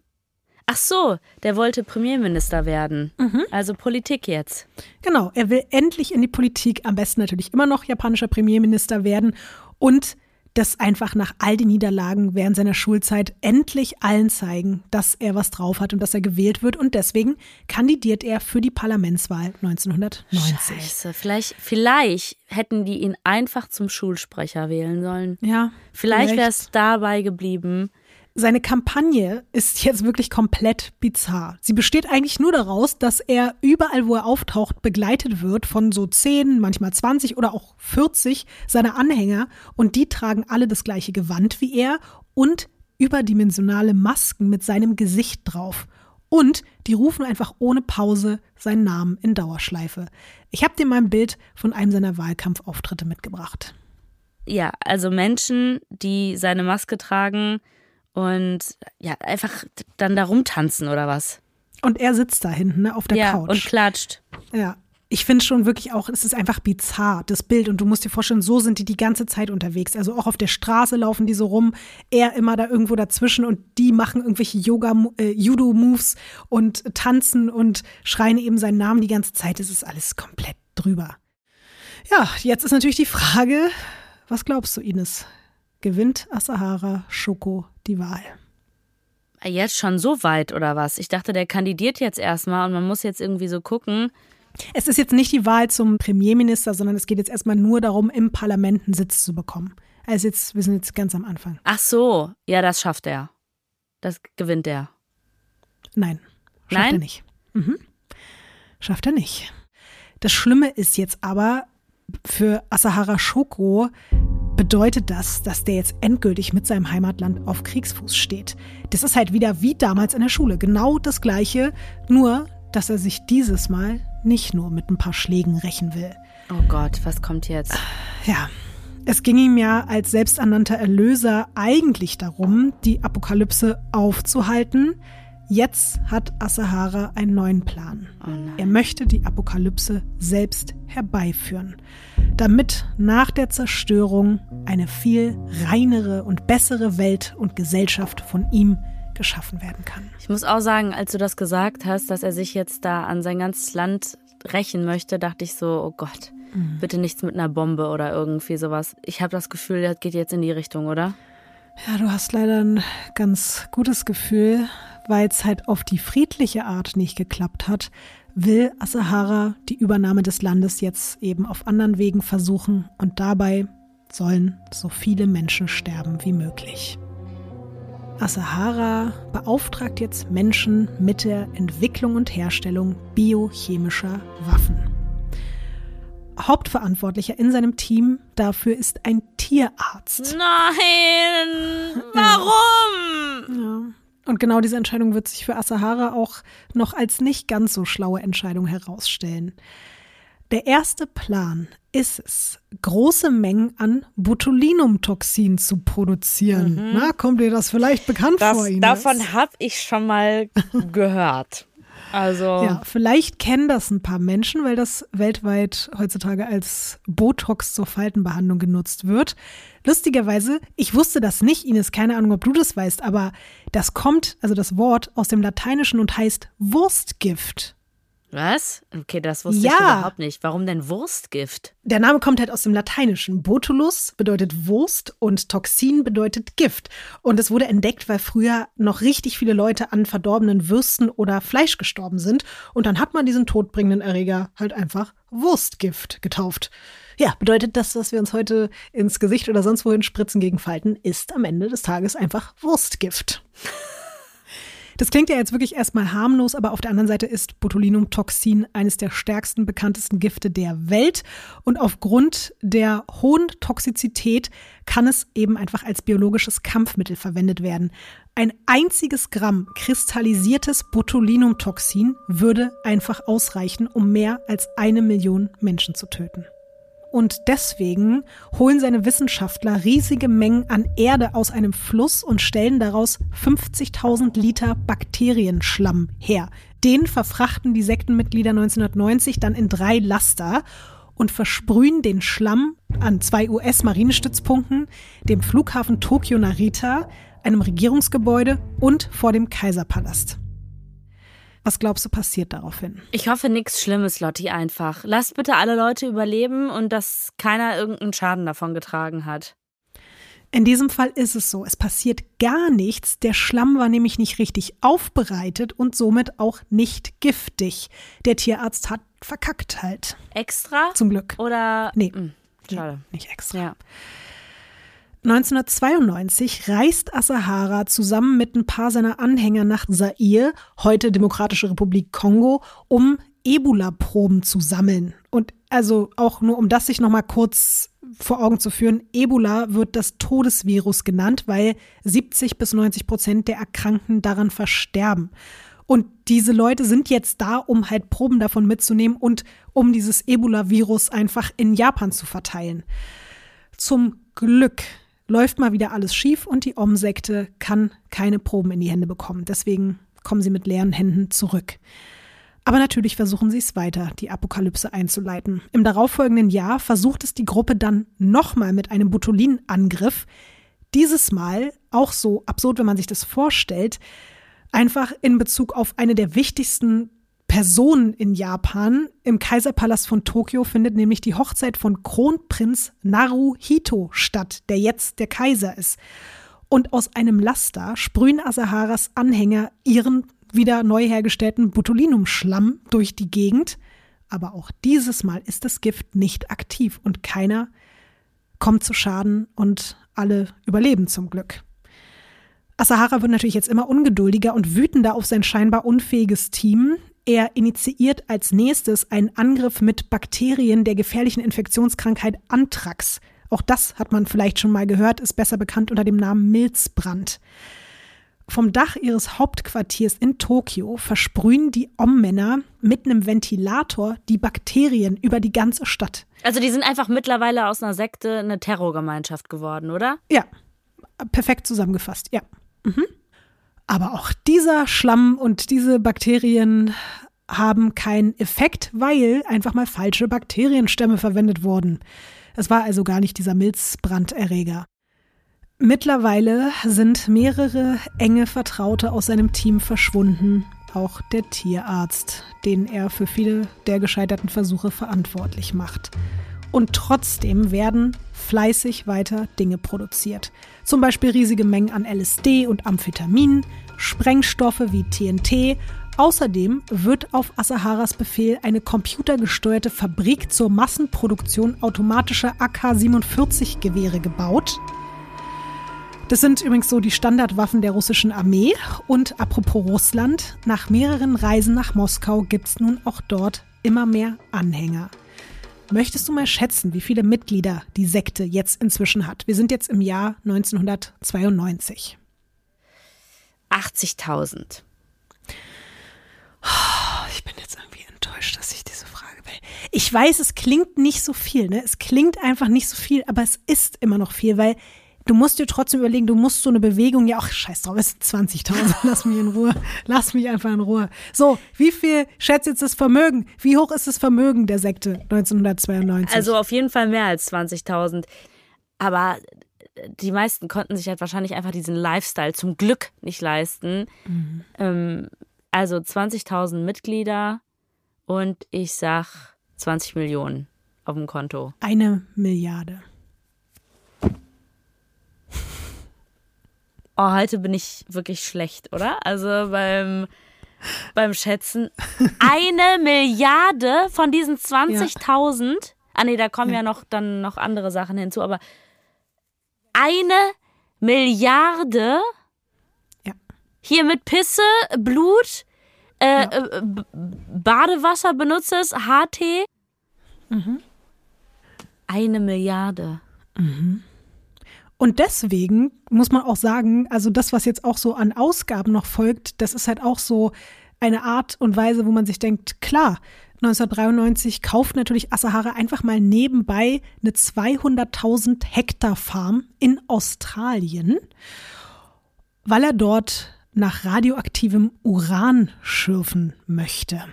ach so, der wollte Premierminister werden. Also Politik jetzt. Genau, er will endlich in die Politik, am besten natürlich immer noch japanischer Premierminister werden und das einfach nach all den Niederlagen während seiner Schulzeit endlich allen zeigen, dass er was drauf hat und dass er gewählt wird. Und deswegen kandidiert er für die Parlamentswahl 1990. Scheiße, vielleicht, vielleicht hätten die ihn einfach zum Schulsprecher wählen sollen. Ja, Vielleicht wäre es dabei geblieben. Seine Kampagne ist jetzt wirklich komplett bizarr. Sie besteht eigentlich nur daraus, dass er überall, wo er auftaucht, begleitet wird von so 10, manchmal 20 oder auch 40 seiner Anhänger und die tragen alle das gleiche Gewand wie er und überdimensionale Masken mit seinem Gesicht drauf. Und die rufen einfach ohne Pause seinen Namen in Dauerschleife. Ich habe dir mal ein Bild von einem seiner Wahlkampfauftritte mitgebracht. Ja, also Menschen, die seine Maske tragen und ja, einfach dann da rumtanzen oder was. Und er sitzt da hinten ne, auf der ja, Couch. und klatscht. Ja. Ich finde schon wirklich auch, es ist einfach bizarr, das Bild. Und du musst dir vorstellen, so sind die die ganze Zeit unterwegs. Also auch auf der Straße laufen die so rum, er immer da irgendwo dazwischen und die machen irgendwelche Yoga, äh, Judo-Moves und tanzen und schreien eben seinen Namen die ganze Zeit. Es ist alles komplett drüber. Ja, jetzt ist natürlich die Frage, was glaubst du, Ines? Gewinnt Asahara Shoko die Wahl? Jetzt schon so weit oder was? Ich dachte, der kandidiert jetzt erstmal und man muss jetzt irgendwie so gucken. Es ist jetzt nicht die Wahl zum Premierminister, sondern es geht jetzt erstmal nur darum, im Parlament einen Sitz zu bekommen. Also jetzt, wir sind jetzt ganz am Anfang. Ach so, ja, das schafft er. Das gewinnt er. Nein, schafft Nein? er nicht. Mhm. Schafft er nicht. Das Schlimme ist jetzt aber, für Asahara Shoko bedeutet das, dass der jetzt endgültig mit seinem Heimatland auf Kriegsfuß steht. Das ist halt wieder wie damals in der Schule. Genau das Gleiche, nur dass er sich dieses Mal nicht nur mit ein paar Schlägen rächen will. Oh Gott, was kommt jetzt? Ja, es ging ihm ja als selbsternannter Erlöser eigentlich darum, die Apokalypse aufzuhalten. Jetzt hat Asahara einen neuen Plan. Oh. Er möchte die Apokalypse selbst herbeiführen, damit nach der Zerstörung eine viel reinere und bessere Welt und Gesellschaft von ihm geschaffen werden kann. Ich muss auch sagen, als du das gesagt hast, dass er sich jetzt da an sein ganzes Land rächen möchte, dachte ich so, oh Gott, bitte nichts mit einer Bombe oder irgendwie sowas. Ich habe das Gefühl, das geht jetzt in die Richtung, oder? Ja, du hast leider ein ganz gutes Gefühl, weil es halt auf die friedliche Art nicht geklappt hat, will Asahara die Übernahme des Landes jetzt eben auf anderen Wegen versuchen und dabei sollen so viele Menschen sterben wie möglich. Asahara beauftragt jetzt Menschen mit der Entwicklung und Herstellung biochemischer Waffen. Hauptverantwortlicher in seinem Team dafür ist ein Tierarzt. Nein! Warum? Ja. Und genau diese Entscheidung wird sich für Asahara auch noch als nicht ganz so schlaue Entscheidung herausstellen. Der erste Plan ist es, große Mengen an Botulinumtoxin zu produzieren. Mhm. Na, kommt dir das vielleicht bekannt Das, vor, Ines? davon habe ich schon mal gehört. Also, Ja, vielleicht kennen das ein paar Menschen, weil das weltweit heutzutage als Botox zur Faltenbehandlung genutzt wird. Lustigerweise, ich wusste das nicht, Ines, keine Ahnung, ob du das weißt, aber das kommt, also das Wort aus dem Lateinischen und heißt Wurstgift. Was? Okay, das wusste Ja. ich überhaupt nicht. Warum denn Wurstgift? Der Name kommt halt aus dem Lateinischen. Botulus bedeutet Wurst und Toxin bedeutet Gift. Und es wurde entdeckt, weil früher noch richtig viele Leute an verdorbenen Würsten oder Fleisch gestorben sind. Und dann hat man diesen todbringenden Erreger halt einfach Wurstgift getauft. Ja, bedeutet das, was wir uns heute ins Gesicht oder sonst wohin spritzen gegen Falten, ist am Ende des Tages einfach Wurstgift. Das klingt ja jetzt wirklich erstmal harmlos, aber auf der anderen Seite ist Botulinumtoxin eines der stärksten, bekanntesten Gifte der Welt. Und aufgrund der hohen Toxizität kann es eben einfach als biologisches Kampfmittel verwendet werden. Ein einziges Gramm kristallisiertes Botulinumtoxin würde einfach ausreichen, um mehr als eine Million Menschen zu töten. Und deswegen holen seine Wissenschaftler riesige Mengen an Erde aus einem Fluss und stellen daraus 50.000 Liter Bakterienschlamm her. Den verfrachten die Sektenmitglieder 1990 dann in drei Laster und versprühen den Schlamm an zwei US-Marinestützpunkten, dem Flughafen Tokio Narita, einem Regierungsgebäude und vor dem Kaiserpalast. Was glaubst du passiert daraufhin? Ich hoffe nichts Schlimmes, Lotti, einfach. Lasst bitte alle Leute überleben und dass keiner irgendeinen Schaden davon getragen hat. In diesem Fall ist es so, es passiert gar nichts. Der Schlamm war nämlich nicht richtig aufbereitet und somit auch nicht giftig. Der Tierarzt hat verkackt halt. Extra? Zum Glück. Oder. Nee. Hm, schade. Nicht extra. Ja. 1992 reist Asahara zusammen mit ein paar seiner Anhänger nach Zaire, heute Demokratische Republik Kongo, um Ebola-Proben zu sammeln. Und also auch nur, um das sich nochmal kurz vor Augen zu führen, Ebola wird das Todesvirus genannt, weil 70 bis 90 Prozent der Erkrankten daran versterben. Und diese Leute sind jetzt da, um halt Proben davon mitzunehmen und um dieses Ebola-Virus einfach in Japan zu verteilen. Zum Glück läuft mal wieder alles schief und die Om-Sekte kann keine Proben in die Hände bekommen. Deswegen kommen sie mit leeren Händen zurück. Aber natürlich versuchen sie es weiter, die Apokalypse einzuleiten. Im darauffolgenden Jahr versucht es die Gruppe dann nochmal mit einem Botulin-Angriff. Dieses Mal, auch so absurd, wenn man sich das vorstellt, einfach in Bezug auf eine der wichtigsten Personen in Japan. Im Kaiserpalast von Tokio findet nämlich die Hochzeit von Kronprinz Naruhito statt, der jetzt der Kaiser ist. Und aus einem Laster sprühen Asaharas Anhänger ihren wieder neu hergestellten Botulinumschlamm durch die Gegend. Aber auch dieses Mal ist das Gift nicht aktiv und keiner kommt zu Schaden und alle überleben zum Glück. Asahara wird natürlich jetzt immer ungeduldiger und wütender auf sein scheinbar unfähiges Team. Er initiiert als nächstes einen Angriff mit Bakterien der gefährlichen Infektionskrankheit Anthrax. Auch das hat man vielleicht schon mal gehört, ist besser bekannt unter dem Namen Milzbrand. Vom Dach ihres Hauptquartiers in Tokio versprühen die Om-Männer mit einem Ventilator die Bakterien über die ganze Stadt. Also, die sind einfach mittlerweile aus einer Sekte eine Terrorgemeinschaft geworden, oder? Ja, perfekt zusammengefasst, ja. Mhm. Aber auch dieser Schlamm und diese Bakterien haben keinen Effekt, weil einfach mal falsche Bakterienstämme verwendet wurden. Es war also gar nicht dieser Milzbranderreger. Mittlerweile sind mehrere enge Vertraute aus seinem Team verschwunden, auch der Tierarzt, den er für viele der gescheiterten Versuche verantwortlich macht. Und trotzdem werden fleißig weiter Dinge produziert. Zum Beispiel riesige Mengen an LSD und Amphetamin, Sprengstoffe wie TNT, Außerdem wird auf Asaharas Befehl eine computergesteuerte Fabrik zur Massenproduktion automatischer AK-47-Gewehre gebaut. Das sind übrigens so die Standardwaffen der russischen Armee. Und apropos Russland, nach mehreren Reisen nach Moskau gibt es nun auch dort immer mehr Anhänger. Möchtest du mal schätzen, wie viele Mitglieder die Sekte jetzt inzwischen hat? Wir sind jetzt im Jahr 1992. 80.000. Ich bin jetzt irgendwie enttäuscht, dass ich diese Frage will. Ich weiß, es klingt nicht so viel, ne? Es klingt einfach nicht so viel, aber es ist immer noch viel, weil du musst dir trotzdem überlegen, du musst so eine Bewegung, ja, ach, scheiß drauf, es sind 20.000, lass mich in Ruhe, lass mich einfach in Ruhe. So, wie viel schätzt jetzt das Vermögen? Wie hoch ist das Vermögen der Sekte 1992? Also auf jeden Fall mehr als 20.000. Aber die meisten konnten sich halt wahrscheinlich einfach diesen Lifestyle zum Glück nicht leisten. Mhm. Ähm, also 20.000 Mitglieder und ich sag 20 Millionen auf dem Konto. Eine Milliarde. Oh, heute bin ich wirklich schlecht, oder? Also beim, beim Schätzen. Eine Milliarde von diesen 20.000. Ja. Ah, nee, da kommen ja. ja noch dann noch andere Sachen hinzu, aber eine Milliarde ja. hier mit Pisse, Blut, äh, ja. äh, Badewasser benutzt, HT. Mhm. Eine Milliarde. Mhm. Und deswegen muss man auch sagen, also das, was jetzt auch so an Ausgaben noch folgt, das ist halt auch so eine Art und Weise, wo man sich denkt, klar, 1993 kauft natürlich Asahara einfach mal nebenbei eine 200.000 Hektar Farm in Australien, weil er dort nach radioaktivem Uran schürfen möchte.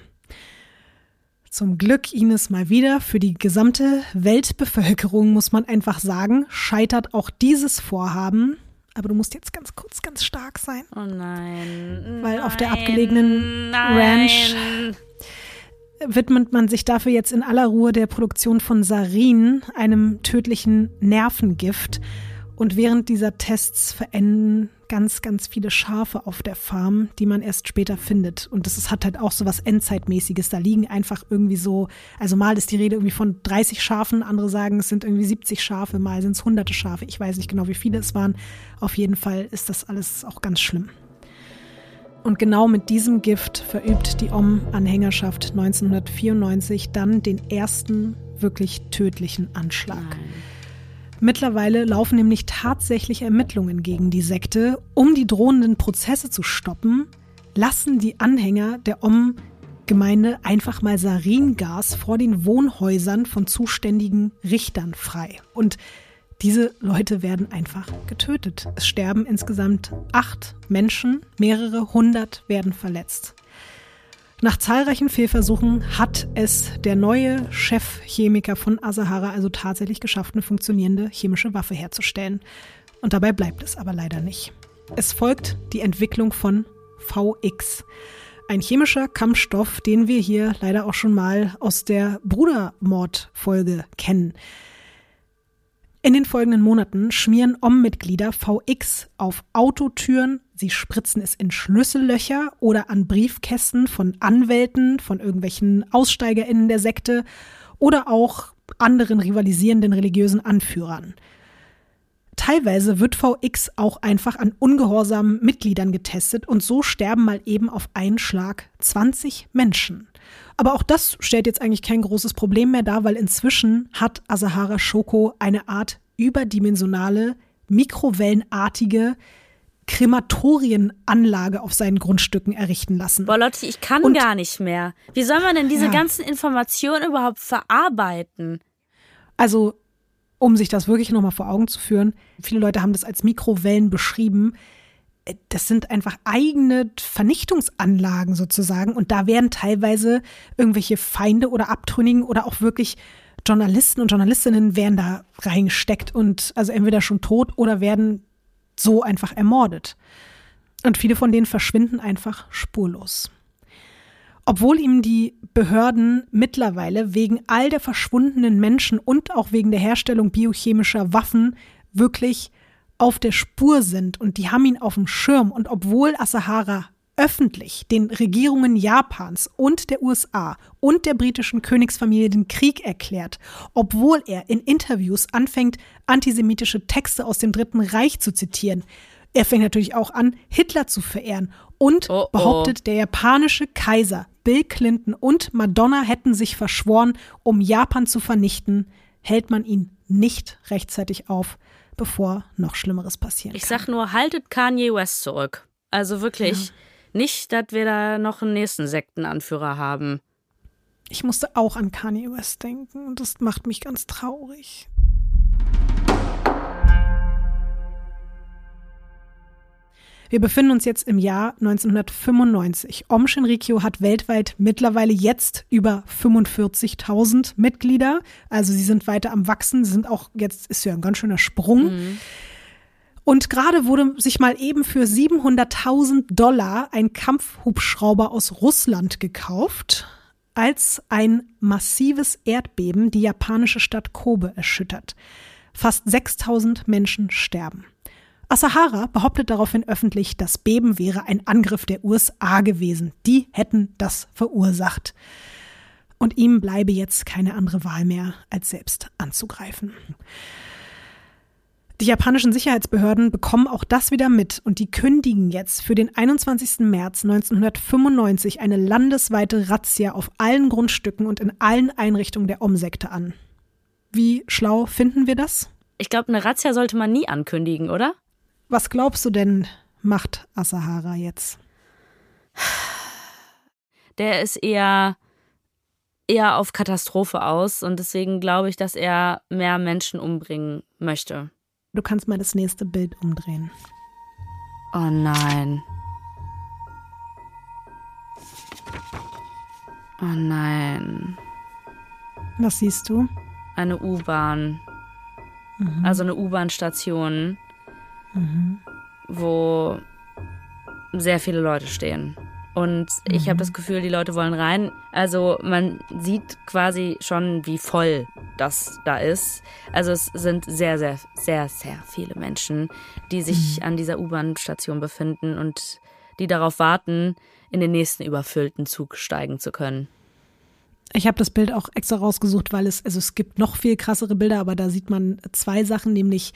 Zum Glück Ines mal wieder für die gesamte Weltbevölkerung muss man einfach sagen, scheitert auch dieses Vorhaben. Aber du musst jetzt ganz kurz ganz stark sein. Oh nein. Weil nein, auf der abgelegenen nein. Ranch widmet man sich dafür jetzt in aller Ruhe der Produktion von Sarin, einem tödlichen Nervengift. Und während dieser Tests verenden ganz, ganz viele Schafe auf der Farm, die man erst später findet. Und das ist, hat halt auch so was Endzeitmäßiges. Da liegen einfach irgendwie so, also mal ist die Rede irgendwie von 30 Schafen, andere sagen, es sind irgendwie 70 Schafe, mal sind es hunderte Schafe. Ich weiß nicht genau, wie viele es waren. Auf jeden Fall ist das alles auch ganz schlimm. Und genau mit diesem Gift verübt die Om-Anhängerschaft 1994 dann den ersten wirklich tödlichen Anschlag. Nein. Mittlerweile laufen nämlich tatsächlich Ermittlungen gegen die Sekte. Um die drohenden Prozesse zu stoppen, lassen die Anhänger der Om-Gemeinde einfach mal Saringas vor den Wohnhäusern von zuständigen Richtern frei. Und diese Leute werden einfach getötet. Es sterben insgesamt acht Menschen, mehrere hundert werden verletzt. Nach zahlreichen Fehlversuchen hat es der neue Chefchemiker von Asahara also tatsächlich geschafft, eine funktionierende chemische Waffe herzustellen. Und dabei bleibt es aber leider nicht. Es folgt die Entwicklung von VX, ein chemischer Kampfstoff, den wir hier leider auch schon mal aus der Brudermord-Folge kennen. In den folgenden Monaten schmieren OM-Mitglieder VX auf Autotüren, sie spritzen es in Schlüssellöcher oder an Briefkästen von Anwälten, von irgendwelchen AussteigerInnen der Sekte oder auch anderen rivalisierenden religiösen Anführern. Teilweise wird VX auch einfach an ungehorsamen Mitgliedern getestet und so sterben mal eben auf einen Schlag 20 Menschen. Aber auch das stellt jetzt eigentlich kein großes Problem mehr dar, weil inzwischen hat Asahara Shoko eine Art überdimensionale, mikrowellenartige Krematorienanlage auf seinen Grundstücken errichten lassen. Boah, Lotti, ich kann Und, gar nicht mehr. Wie soll man denn diese ja. ganzen Informationen überhaupt verarbeiten? Also, um sich das wirklich nochmal vor Augen zu führen, viele Leute haben das als Mikrowellen beschrieben das sind einfach eigene Vernichtungsanlagen sozusagen. Und da werden teilweise irgendwelche Feinde oder Abtrünnigen oder auch wirklich Journalisten und Journalistinnen werden da reingesteckt und also entweder schon tot oder werden so einfach ermordet. Und viele von denen verschwinden einfach spurlos. Obwohl ihm die Behörden mittlerweile wegen all der verschwundenen Menschen und auch wegen der Herstellung biochemischer Waffen wirklich auf der Spur sind und die haben ihn auf dem Schirm. Und obwohl Asahara öffentlich den Regierungen Japans und der USA und der britischen Königsfamilie den Krieg erklärt, obwohl er in Interviews anfängt, antisemitische Texte aus dem Dritten Reich zu zitieren. Er fängt natürlich auch an, Hitler zu verehren und Oh, oh. behauptet, der japanische Kaiser Bill Clinton und Madonna hätten sich verschworen, um Japan zu vernichten, hält man ihn nicht rechtzeitig auf, bevor noch Schlimmeres passieren Ich sag nur, haltet Kanye West zurück. Also wirklich nicht, dass wir da noch einen nächsten Sektenanführer haben. Ich musste auch an Kanye West denken und das macht mich ganz traurig. Wir befinden uns jetzt im Jahr 1995. Om Shinrikyo hat weltweit mittlerweile jetzt über 45.000 Mitglieder. Also sie sind weiter am Wachsen. Sie sind auch, jetzt ist ja ein ganz schöner Sprung. Und gerade wurde sich mal eben für 700.000 Dollar ein Kampfhubschrauber aus Russland gekauft, als ein massives Erdbeben die japanische Stadt Kobe erschüttert. Fast 6.000 Menschen sterben. Asahara behauptet daraufhin öffentlich, das Beben wäre ein Angriff der USA gewesen. Die hätten das verursacht. Und ihm bleibe jetzt keine andere Wahl mehr, als selbst anzugreifen. Die japanischen Sicherheitsbehörden bekommen auch das wieder mit und die kündigen jetzt für den 21. März 1995 eine landesweite Razzia auf allen Grundstücken und in allen Einrichtungen der Om-Sekte an. Wie schlau finden wir das? Ich glaube, eine Razzia sollte man nie ankündigen, oder? Was glaubst du denn, macht Asahara jetzt? Der ist eher, eher auf Katastrophe aus und deswegen glaube ich, dass er mehr Menschen umbringen möchte. Du kannst mal das nächste Bild umdrehen. Oh nein. Oh nein. Was siehst du? Eine U-Bahn. Also eine U-Bahn-Station, wo sehr viele Leute stehen. Und ich habe das Gefühl, die Leute wollen rein. Also man sieht quasi schon, wie voll das da ist. Also es sind sehr, sehr, sehr, sehr viele Menschen, die sich an dieser U-Bahn-Station befinden und die darauf warten, in den nächsten überfüllten Zug steigen zu können. Ich habe das Bild auch extra rausgesucht, weil es, also es gibt noch viel krassere Bilder, aber da sieht man zwei Sachen, nämlich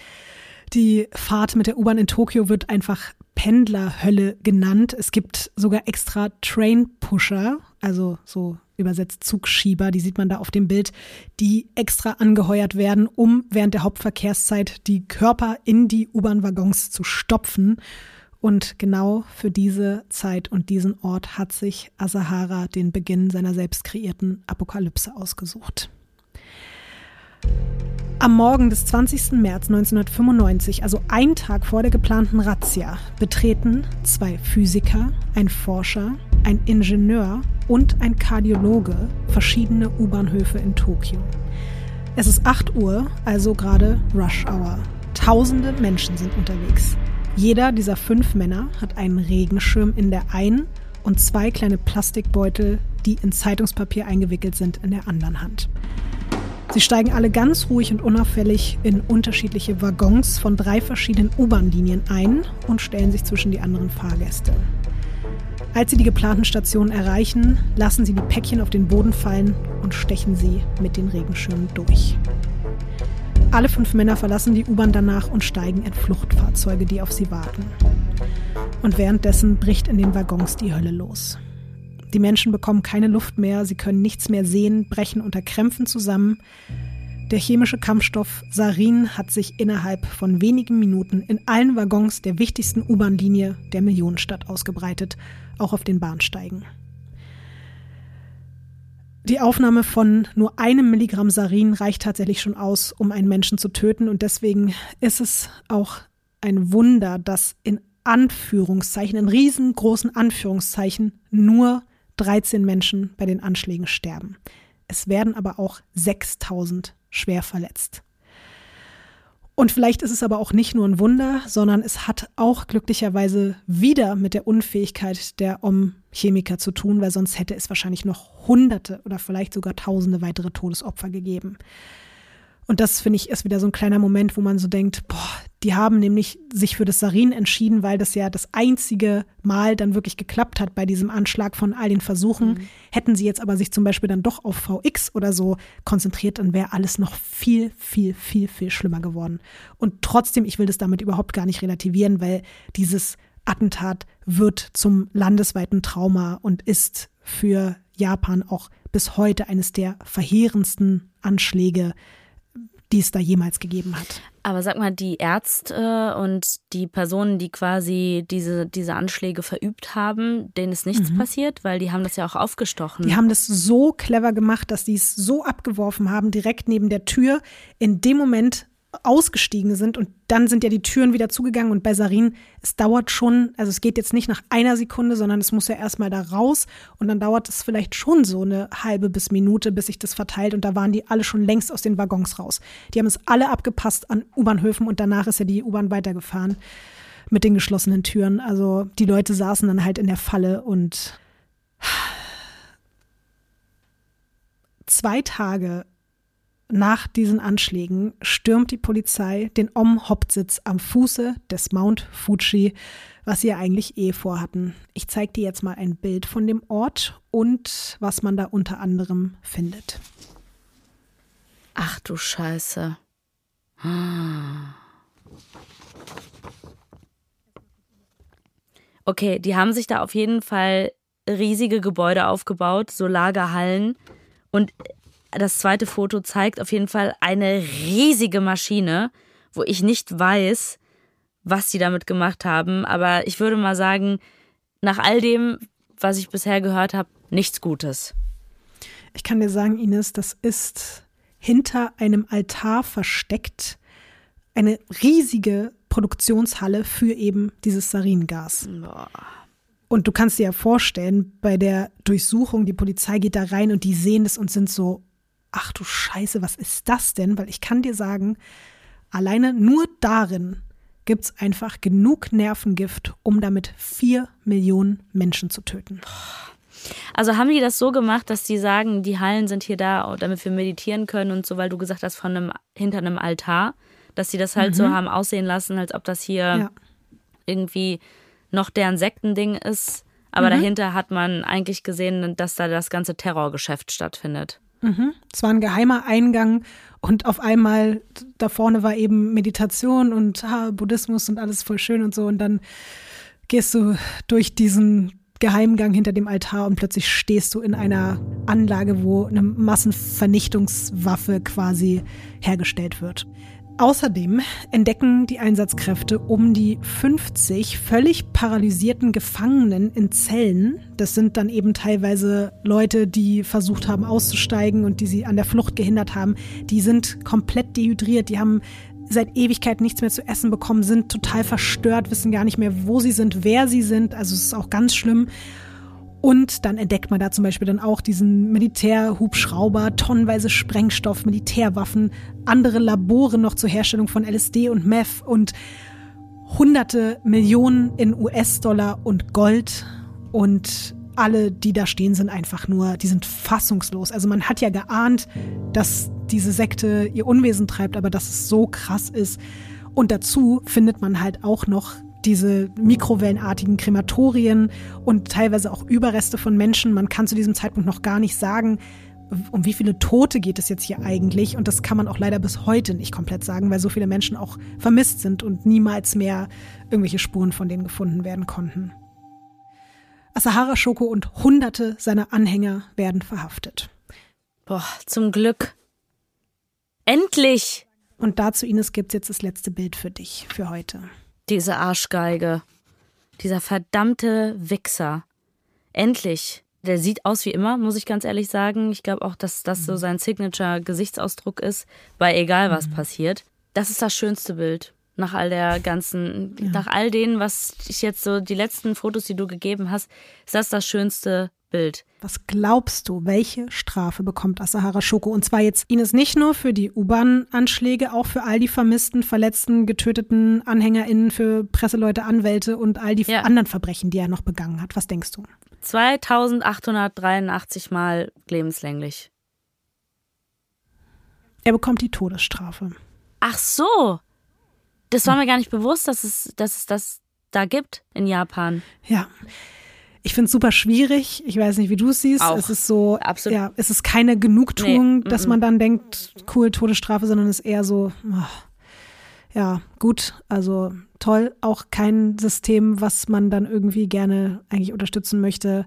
die Fahrt mit der U-Bahn in Tokio wird einfach Pendlerhölle genannt. Es gibt sogar extra Train-Pusher, also so übersetzt Zugschieber, die sieht man da auf dem Bild, die extra angeheuert werden, um während der Hauptverkehrszeit die Körper in die U-Bahn-Waggons zu stopfen. Und genau für diese Zeit und diesen Ort hat sich Asahara den Beginn seiner selbst kreierten Apokalypse ausgesucht. Am Morgen des 20. März 1995, also ein Tag vor der geplanten Razzia, betreten zwei Physiker, ein Forscher, ein Ingenieur und ein Kardiologe verschiedene U-Bahnhöfe in Tokio. Es ist 8 Uhr, also gerade Rush Hour. Tausende Menschen sind unterwegs. Jeder dieser fünf Männer hat einen Regenschirm in der einen und zwei kleine Plastikbeutel, die in Zeitungspapier eingewickelt sind, in der anderen Hand. Sie steigen alle ganz ruhig und unauffällig in unterschiedliche Waggons von drei verschiedenen U-Bahn-Linien ein und stellen sich zwischen die anderen Fahrgäste. Als sie die geplanten Stationen erreichen, lassen sie die Päckchen auf den Boden fallen und stechen sie mit den Regenschirmen durch. Alle fünf Männer verlassen die U-Bahn danach und steigen in Fluchtfahrzeuge, die auf sie warten. Und währenddessen bricht in den Waggons die Hölle los. Die Menschen bekommen keine Luft mehr, sie können nichts mehr sehen, brechen unter Krämpfen zusammen. Der chemische Kampfstoff Sarin hat sich innerhalb von wenigen Minuten in allen Waggons der wichtigsten U-Bahn-Linie der Millionenstadt ausgebreitet, auch auf den Bahnsteigen. Die Aufnahme von nur einem Milligramm Sarin reicht tatsächlich schon aus, um einen Menschen zu töten. Und deswegen ist es auch ein Wunder, dass in Anführungszeichen, in riesengroßen Anführungszeichen, nur 13 Menschen bei den Anschlägen sterben. Es werden aber auch 6000 schwer verletzt. Und vielleicht ist es aber auch nicht nur ein Wunder, sondern es hat auch glücklicherweise wieder mit der Unfähigkeit der Om-Chemiker zu tun, weil sonst hätte es wahrscheinlich noch Hunderte oder vielleicht sogar Tausende weitere Todesopfer gegeben. Und das finde ich ist wieder so ein kleiner Moment, wo man so denkt, boah, Die haben nämlich sich für das Sarin entschieden, weil das ja das einzige Mal dann wirklich geklappt hat bei diesem Anschlag von all den Versuchen. Mhm. Hätten sie jetzt aber sich zum Beispiel dann doch auf VX oder so konzentriert, dann wäre alles noch viel, viel, viel, viel schlimmer geworden. Und trotzdem, ich will das damit überhaupt gar nicht relativieren, weil dieses Attentat wird zum landesweiten Trauma und ist für Japan auch bis heute eines der verheerendsten Anschläge, die es da jemals gegeben hat. Aber sag mal, die Ärzte und die Personen, die quasi diese, diese Anschläge verübt haben, denen ist nichts mhm. passiert, weil die haben das ja auch aufgestochen. Die haben das so clever gemacht, dass die es so abgeworfen haben, direkt neben der Tür. In dem Moment ausgestiegen sind und dann sind ja die Türen wieder zugegangen und bei Sarin, es dauert schon, also es geht jetzt nicht nach einer Sekunde, sondern es muss ja erstmal da raus und dann dauert es vielleicht schon so eine halbe bis Minute, bis sich das verteilt und da waren die alle schon längst aus den Waggons raus. Die haben es alle abgepasst an U-Bahnhöfen und danach ist ja die U-Bahn weitergefahren mit den geschlossenen Türen. Also die Leute saßen dann halt in der Falle und zwei Tage nach diesen Anschlägen stürmt die Polizei den Om-Hauptsitz am Fuße des Mount Fuji, was sie ja eigentlich eh vorhatten. Ich zeige dir jetzt mal ein Bild von dem Ort und was man da unter anderem findet. Ach du Scheiße. Okay, die haben sich da auf jeden Fall riesige Gebäude aufgebaut, so Lagerhallen. Und das zweite Foto zeigt auf jeden Fall eine riesige Maschine, wo ich nicht weiß, was sie damit gemacht haben. Aber ich würde mal sagen, nach all dem, was ich bisher gehört habe, nichts Gutes. Ich kann dir sagen, Ines, das ist hinter einem Altar versteckt eine riesige Produktionshalle für eben dieses Saringas. Und du kannst dir ja vorstellen, bei der Durchsuchung, die Polizei geht da rein und die sehen es und sind so, ach du Scheiße, was ist das denn? Weil ich kann dir sagen, alleine nur darin gibt es einfach genug Nervengift, um damit vier Millionen Menschen zu töten. Also haben die das so gemacht, dass sie sagen, die Hallen sind hier da, damit wir meditieren können und so, weil du gesagt hast, von einem, hinter einem Altar, dass sie das halt mhm. so haben aussehen lassen, als ob das hier ja. irgendwie noch deren Sektending ist. Aber mhm. dahinter hat man eigentlich gesehen, dass da das ganze Terrorgeschäft stattfindet. Mhm. Es war ein geheimer Eingang und auf einmal da vorne war eben Meditation und ah, Buddhismus und alles voll schön und so. Und dann gehst du durch diesen Geheimgang hinter dem Altar und plötzlich stehst du in einer Anlage, wo eine Massenvernichtungswaffe quasi hergestellt wird. Außerdem entdecken die Einsatzkräfte um die 50 völlig paralysierten Gefangenen in Zellen. Das sind dann eben teilweise Leute, die versucht haben auszusteigen und die sie an der Flucht gehindert haben. Die sind komplett dehydriert, die haben seit Ewigkeit nichts mehr zu essen bekommen, sind total verstört, wissen gar nicht mehr, wo sie sind, wer sie sind. Also es ist auch ganz schlimm. Und dann entdeckt man da zum Beispiel dann auch diesen Militärhubschrauber, tonnenweise Sprengstoff, Militärwaffen, andere Labore noch zur Herstellung von LSD und Meth und hunderte Millionen in US-Dollar und Gold. Und alle, die da stehen, sind einfach nur, die sind fassungslos. Also man hat ja geahnt, dass diese Sekte ihr Unwesen treibt, aber dass es so krass ist. Und dazu findet man halt auch noch diese mikrowellenartigen Krematorien und teilweise auch Überreste von Menschen. Man kann zu diesem Zeitpunkt noch gar nicht sagen, um wie viele Tote geht es jetzt hier eigentlich? Und das kann man auch leider bis heute nicht komplett sagen, weil so viele Menschen auch vermisst sind und niemals mehr irgendwelche Spuren von denen gefunden werden konnten. Asahara Shoko und hunderte seiner Anhänger werden verhaftet. Boah, zum Glück. Endlich! Und dazu, Ines, gibt es jetzt das letzte Bild für dich für heute. Diese Arschgeige. Dieser verdammte Wichser. Endlich. Der sieht aus wie immer, muss ich ganz ehrlich sagen. Ich glaube auch, dass das so sein Signature-Gesichtsausdruck ist, bei egal was mhm. passiert. Das ist das schönste Bild. Nach all der ganzen, ja. nach all denen, was ich jetzt so, die letzten Fotos, die du gegeben hast, ist das das schönste Bild. Was glaubst du, welche Strafe bekommt Asahara Shoko? Und zwar jetzt Ines nicht nur für die U-Bahn-Anschläge, auch für all die vermissten, verletzten, getöteten AnhängerInnen, für Presseleute, Anwälte und all die ja. anderen Verbrechen, die er noch begangen hat. Was denkst du? 2883 Mal lebenslänglich. Er bekommt die Todesstrafe. Ach so. Das war mir gar nicht bewusst, dass es, dass es das da gibt in Japan. Ja. Ich finde es super schwierig. Ich weiß nicht, wie du es siehst. Auch. Es ist so, Absolut. ja, es ist keine Genugtuung, Nee, dass mm, man dann denkt, cool, Todesstrafe, sondern es ist eher so, ach, ja, gut, also toll. Auch kein System, was man dann irgendwie gerne eigentlich unterstützen möchte.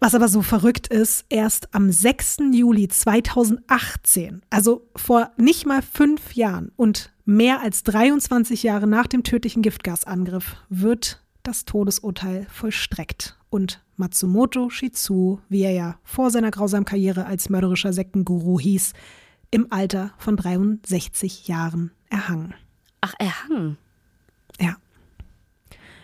Was aber so verrückt ist, erst am 6. Juli 2018, also vor nicht mal fünf Jahren und mehr als 23 Jahre nach dem tödlichen Giftgasangriff, wird das Todesurteil vollstreckt. Und Matsumoto Shizu, wie er ja vor seiner grausamen Karriere als mörderischer Sektenguru hieß, im Alter von 63 Jahren erhangen. Ach, erhangen. Ja.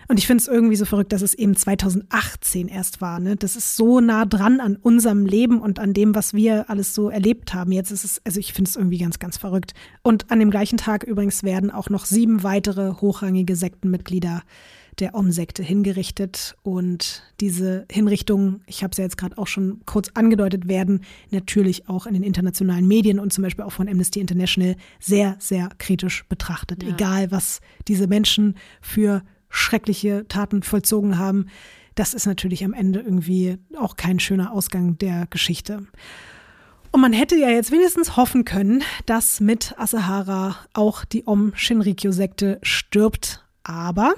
Und ich finde es irgendwie so verrückt, dass es eben 2018 erst war. Ne? Das ist so nah dran an unserem Leben und an dem, was wir alles so erlebt haben. Jetzt ist es, also ich finde es irgendwie ganz, ganz verrückt. Und an dem gleichen Tag übrigens werden auch noch sieben weitere hochrangige Sektenmitglieder der Om-Sekte hingerichtet. Und diese Hinrichtungen, ich habe es ja jetzt gerade auch schon kurz angedeutet, werden natürlich auch in den internationalen Medien und zum Beispiel auch von Amnesty International sehr, sehr kritisch betrachtet. Ja. Egal, was diese Menschen für schreckliche Taten vollzogen haben. Das ist natürlich am Ende irgendwie auch kein schöner Ausgang der Geschichte. Und man hätte ja jetzt wenigstens hoffen können, dass mit Asahara auch die Om Shinrikyo-Sekte stirbt. Aber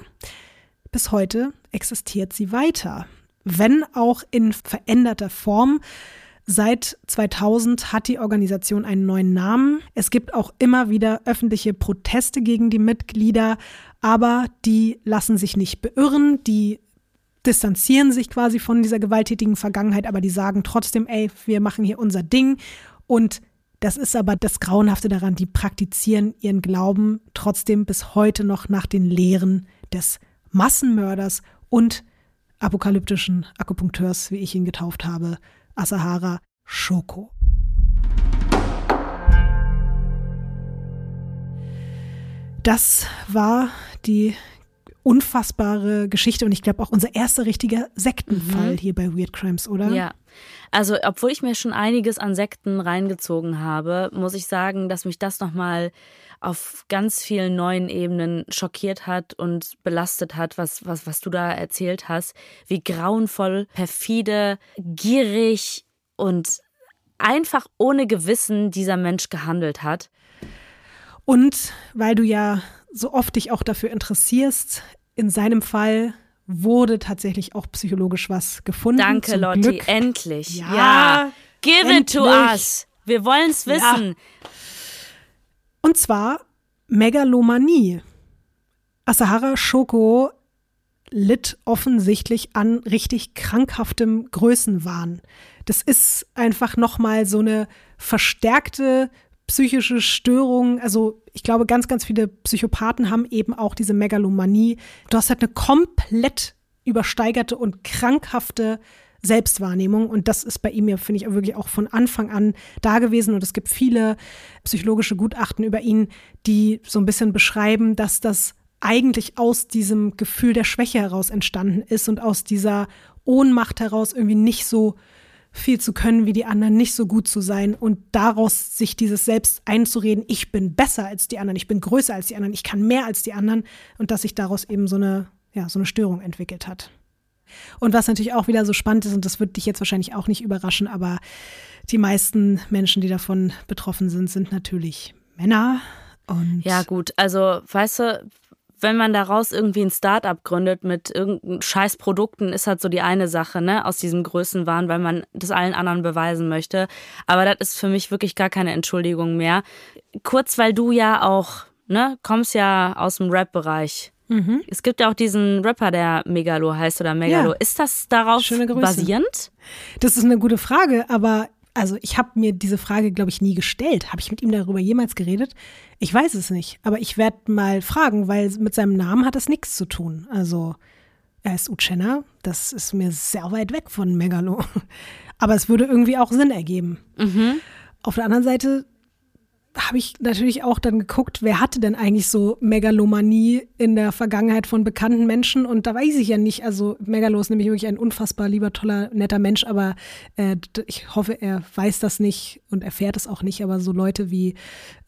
bis heute existiert sie weiter. Wenn auch in veränderter Form. Seit 2000 hat die Organisation einen neuen Namen. Es gibt auch immer wieder öffentliche Proteste gegen die Mitglieder, aber die lassen sich nicht beirren, die distanzieren sich quasi von dieser gewalttätigen Vergangenheit, aber die sagen trotzdem, ey, wir machen hier unser Ding und das ist aber das Grauenhafte daran, die praktizieren ihren Glauben trotzdem bis heute noch nach den Lehren des Massenmörders und apokalyptischen Akupunkteurs, wie ich ihn getauft habe, Asahara Shoko. Das war die unfassbare Geschichte und ich glaube auch unser erster richtiger Sektenfall hier bei Weird Crimes, oder? Ja. Also, obwohl ich mir schon einiges an Sekten reingezogen habe, muss ich sagen, dass mich das nochmal auf ganz vielen neuen Ebenen schockiert hat und belastet hat, was, was, was du da erzählt hast. Wie grauenvoll, perfide, gierig und einfach ohne Gewissen dieser Mensch gehandelt hat. Und weil du ja so oft dich auch dafür interessierst, in seinem Fall wurde tatsächlich auch psychologisch was gefunden. Danke, zum Lotti, Glück. endlich. Ja, Ja. Give it to endlich. us. Wir wollen's wissen. Und zwar Megalomanie. Asahara Shoko litt offensichtlich an richtig krankhaftem Größenwahn. Das ist einfach nochmal so eine verstärkte psychische Störung. Also ich glaube, ganz, ganz viele Psychopathen haben eben auch diese Megalomanie. Du hast halt eine komplett übersteigerte und krankhafte Selbstwahrnehmung. Und das ist bei ihm ja, finde ich, wirklich auch von Anfang an da gewesen. Und es gibt viele psychologische Gutachten über ihn, die so ein bisschen beschreiben, dass das eigentlich aus diesem Gefühl der Schwäche heraus entstanden ist und aus dieser Ohnmacht heraus irgendwie nicht so viel zu können wie die anderen, nicht so gut zu sein und daraus sich dieses Selbst einzureden, ich bin besser als die anderen, ich bin größer als die anderen, ich kann mehr als die anderen und dass sich daraus eben so eine, ja, so eine Störung entwickelt hat. Und was natürlich auch wieder so spannend ist, und das wird dich jetzt wahrscheinlich auch nicht überraschen, aber die meisten Menschen, die davon betroffen sind, sind natürlich Männer. Und Ja, gut. Also, weißt du, wenn man daraus irgendwie ein Start-up gründet mit irgendeinen scheiß Produkten, ist halt so die eine Sache, ne, aus diesem Größenwahn, weil man das allen anderen beweisen möchte. Aber das ist für mich wirklich gar keine Entschuldigung mehr. Kurz, weil du ja auch, ne, kommst ja aus dem Rap-Bereich. Es gibt ja auch diesen Rapper, der Megalo heißt oder Megalo. Ja. Ist das darauf basierend? Das ist eine gute Frage, aber also ich habe mir diese Frage, glaube ich, nie gestellt. Habe ich mit ihm darüber jemals geredet? Ich weiß es nicht, aber ich werde mal fragen, weil mit seinem Namen hat das nichts zu tun. Also er ist Uchenna, das ist mir sehr weit weg von Megalo. Aber es würde irgendwie auch Sinn ergeben. Auf der anderen Seite habe ich natürlich auch dann geguckt, wer hatte denn eigentlich so Megalomanie in der Vergangenheit von bekannten Menschen? Und da weiß ich ja nicht, also Megalo ist nämlich wirklich ein unfassbar lieber, toller, netter Mensch, aber äh, ich hoffe, er weiß das nicht und erfährt es auch nicht, aber so Leute wie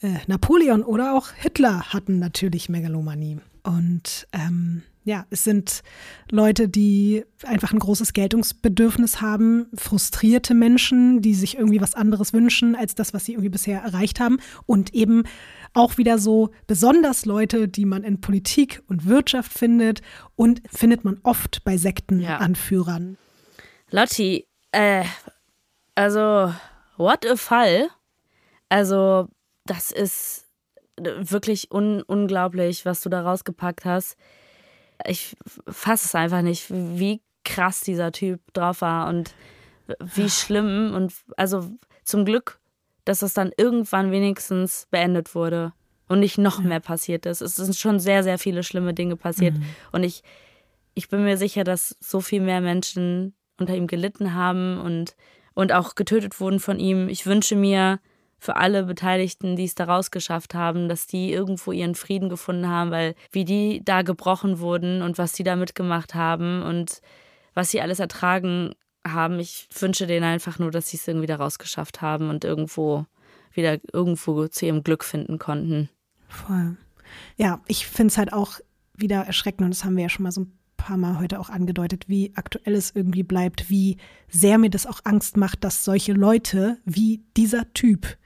äh, Napoleon oder auch Hitler hatten natürlich Megalomanie. Und ähm, ja, es sind Leute, die einfach ein großes Geltungsbedürfnis haben, frustrierte Menschen, die sich irgendwie was anderes wünschen als das, was sie irgendwie bisher erreicht haben und eben auch wieder so besonders Leute, die man in Politik und Wirtschaft findet und findet man oft bei Sektenanführern. Ja. Lotti, äh, also what a Fall. Also das ist wirklich un unglaublich, was du da rausgepackt hast ich fasse es einfach nicht, wie krass dieser Typ drauf war und wie schlimm. Und also zum Glück, dass das dann irgendwann wenigstens beendet wurde und nicht noch mehr passiert ist. Es sind schon sehr, sehr viele schlimme Dinge passiert. Mhm. Und ich, ich bin mir sicher, dass so viel mehr Menschen unter ihm gelitten haben und, und auch getötet wurden von ihm. Ich wünsche mir, für alle Beteiligten, die es da rausgeschafft haben, dass die irgendwo ihren Frieden gefunden haben, weil wie die da gebrochen wurden und was die da mitgemacht haben und was sie alles ertragen haben, ich wünsche denen einfach nur, dass sie es irgendwie da rausgeschafft haben und irgendwo wieder irgendwo zu ihrem Glück finden konnten. Voll. Ja, ich finde es halt auch wieder erschreckend und das haben wir ja schon mal so ein paar Mal heute auch angedeutet, wie aktuell es irgendwie bleibt, wie sehr mir das auch Angst macht, dass solche Leute wie dieser Typ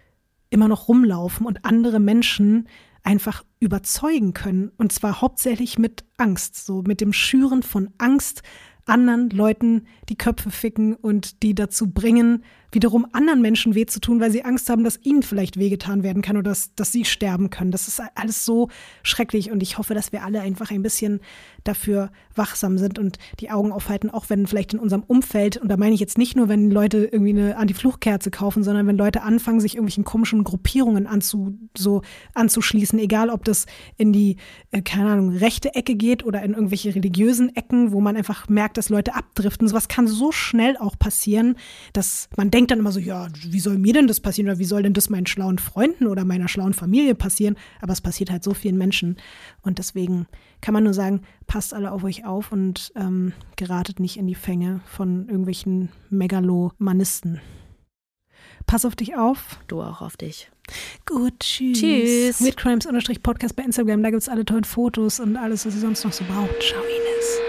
immer noch rumlaufen und andere Menschen einfach überzeugen können. Und zwar hauptsächlich mit Angst, so mit dem Schüren von Angst, anderen Leuten die Köpfe ficken und die dazu bringen, wiederum anderen Menschen weh zu tun, weil sie Angst haben, dass ihnen vielleicht wehgetan werden kann oder dass, dass sie sterben können. Das ist alles so schrecklich und ich hoffe, dass wir alle einfach ein bisschen dafür wachsam sind und die Augen aufhalten, auch wenn vielleicht in unserem Umfeld, und da meine ich jetzt nicht nur, wenn Leute irgendwie eine Anti-Fluchkerze kaufen, sondern wenn Leute anfangen, sich irgendwelchen komischen Gruppierungen anzu, so anzuschließen, egal ob das in die, äh, keine Ahnung, rechte Ecke geht oder in irgendwelche religiösen Ecken, wo man einfach merkt, dass Leute abdriften. Sowas kann so schnell auch passieren, dass man denkt, denkt dann immer so, ja, wie soll mir denn das passieren oder wie soll denn das meinen schlauen Freunden oder meiner schlauen Familie passieren? Aber es passiert halt so vielen Menschen. Und deswegen kann man nur sagen, passt alle auf euch auf und ähm, geratet nicht in die Fänge von irgendwelchen Megalomanisten. Pass auf dich auf. Du auch auf dich. Gut, tschüss. Tschüss. Weird-Crimes-Podcast bei Instagram, da gibt es alle tollen Fotos und alles, was ihr sonst noch so braucht. Ciao, Ines.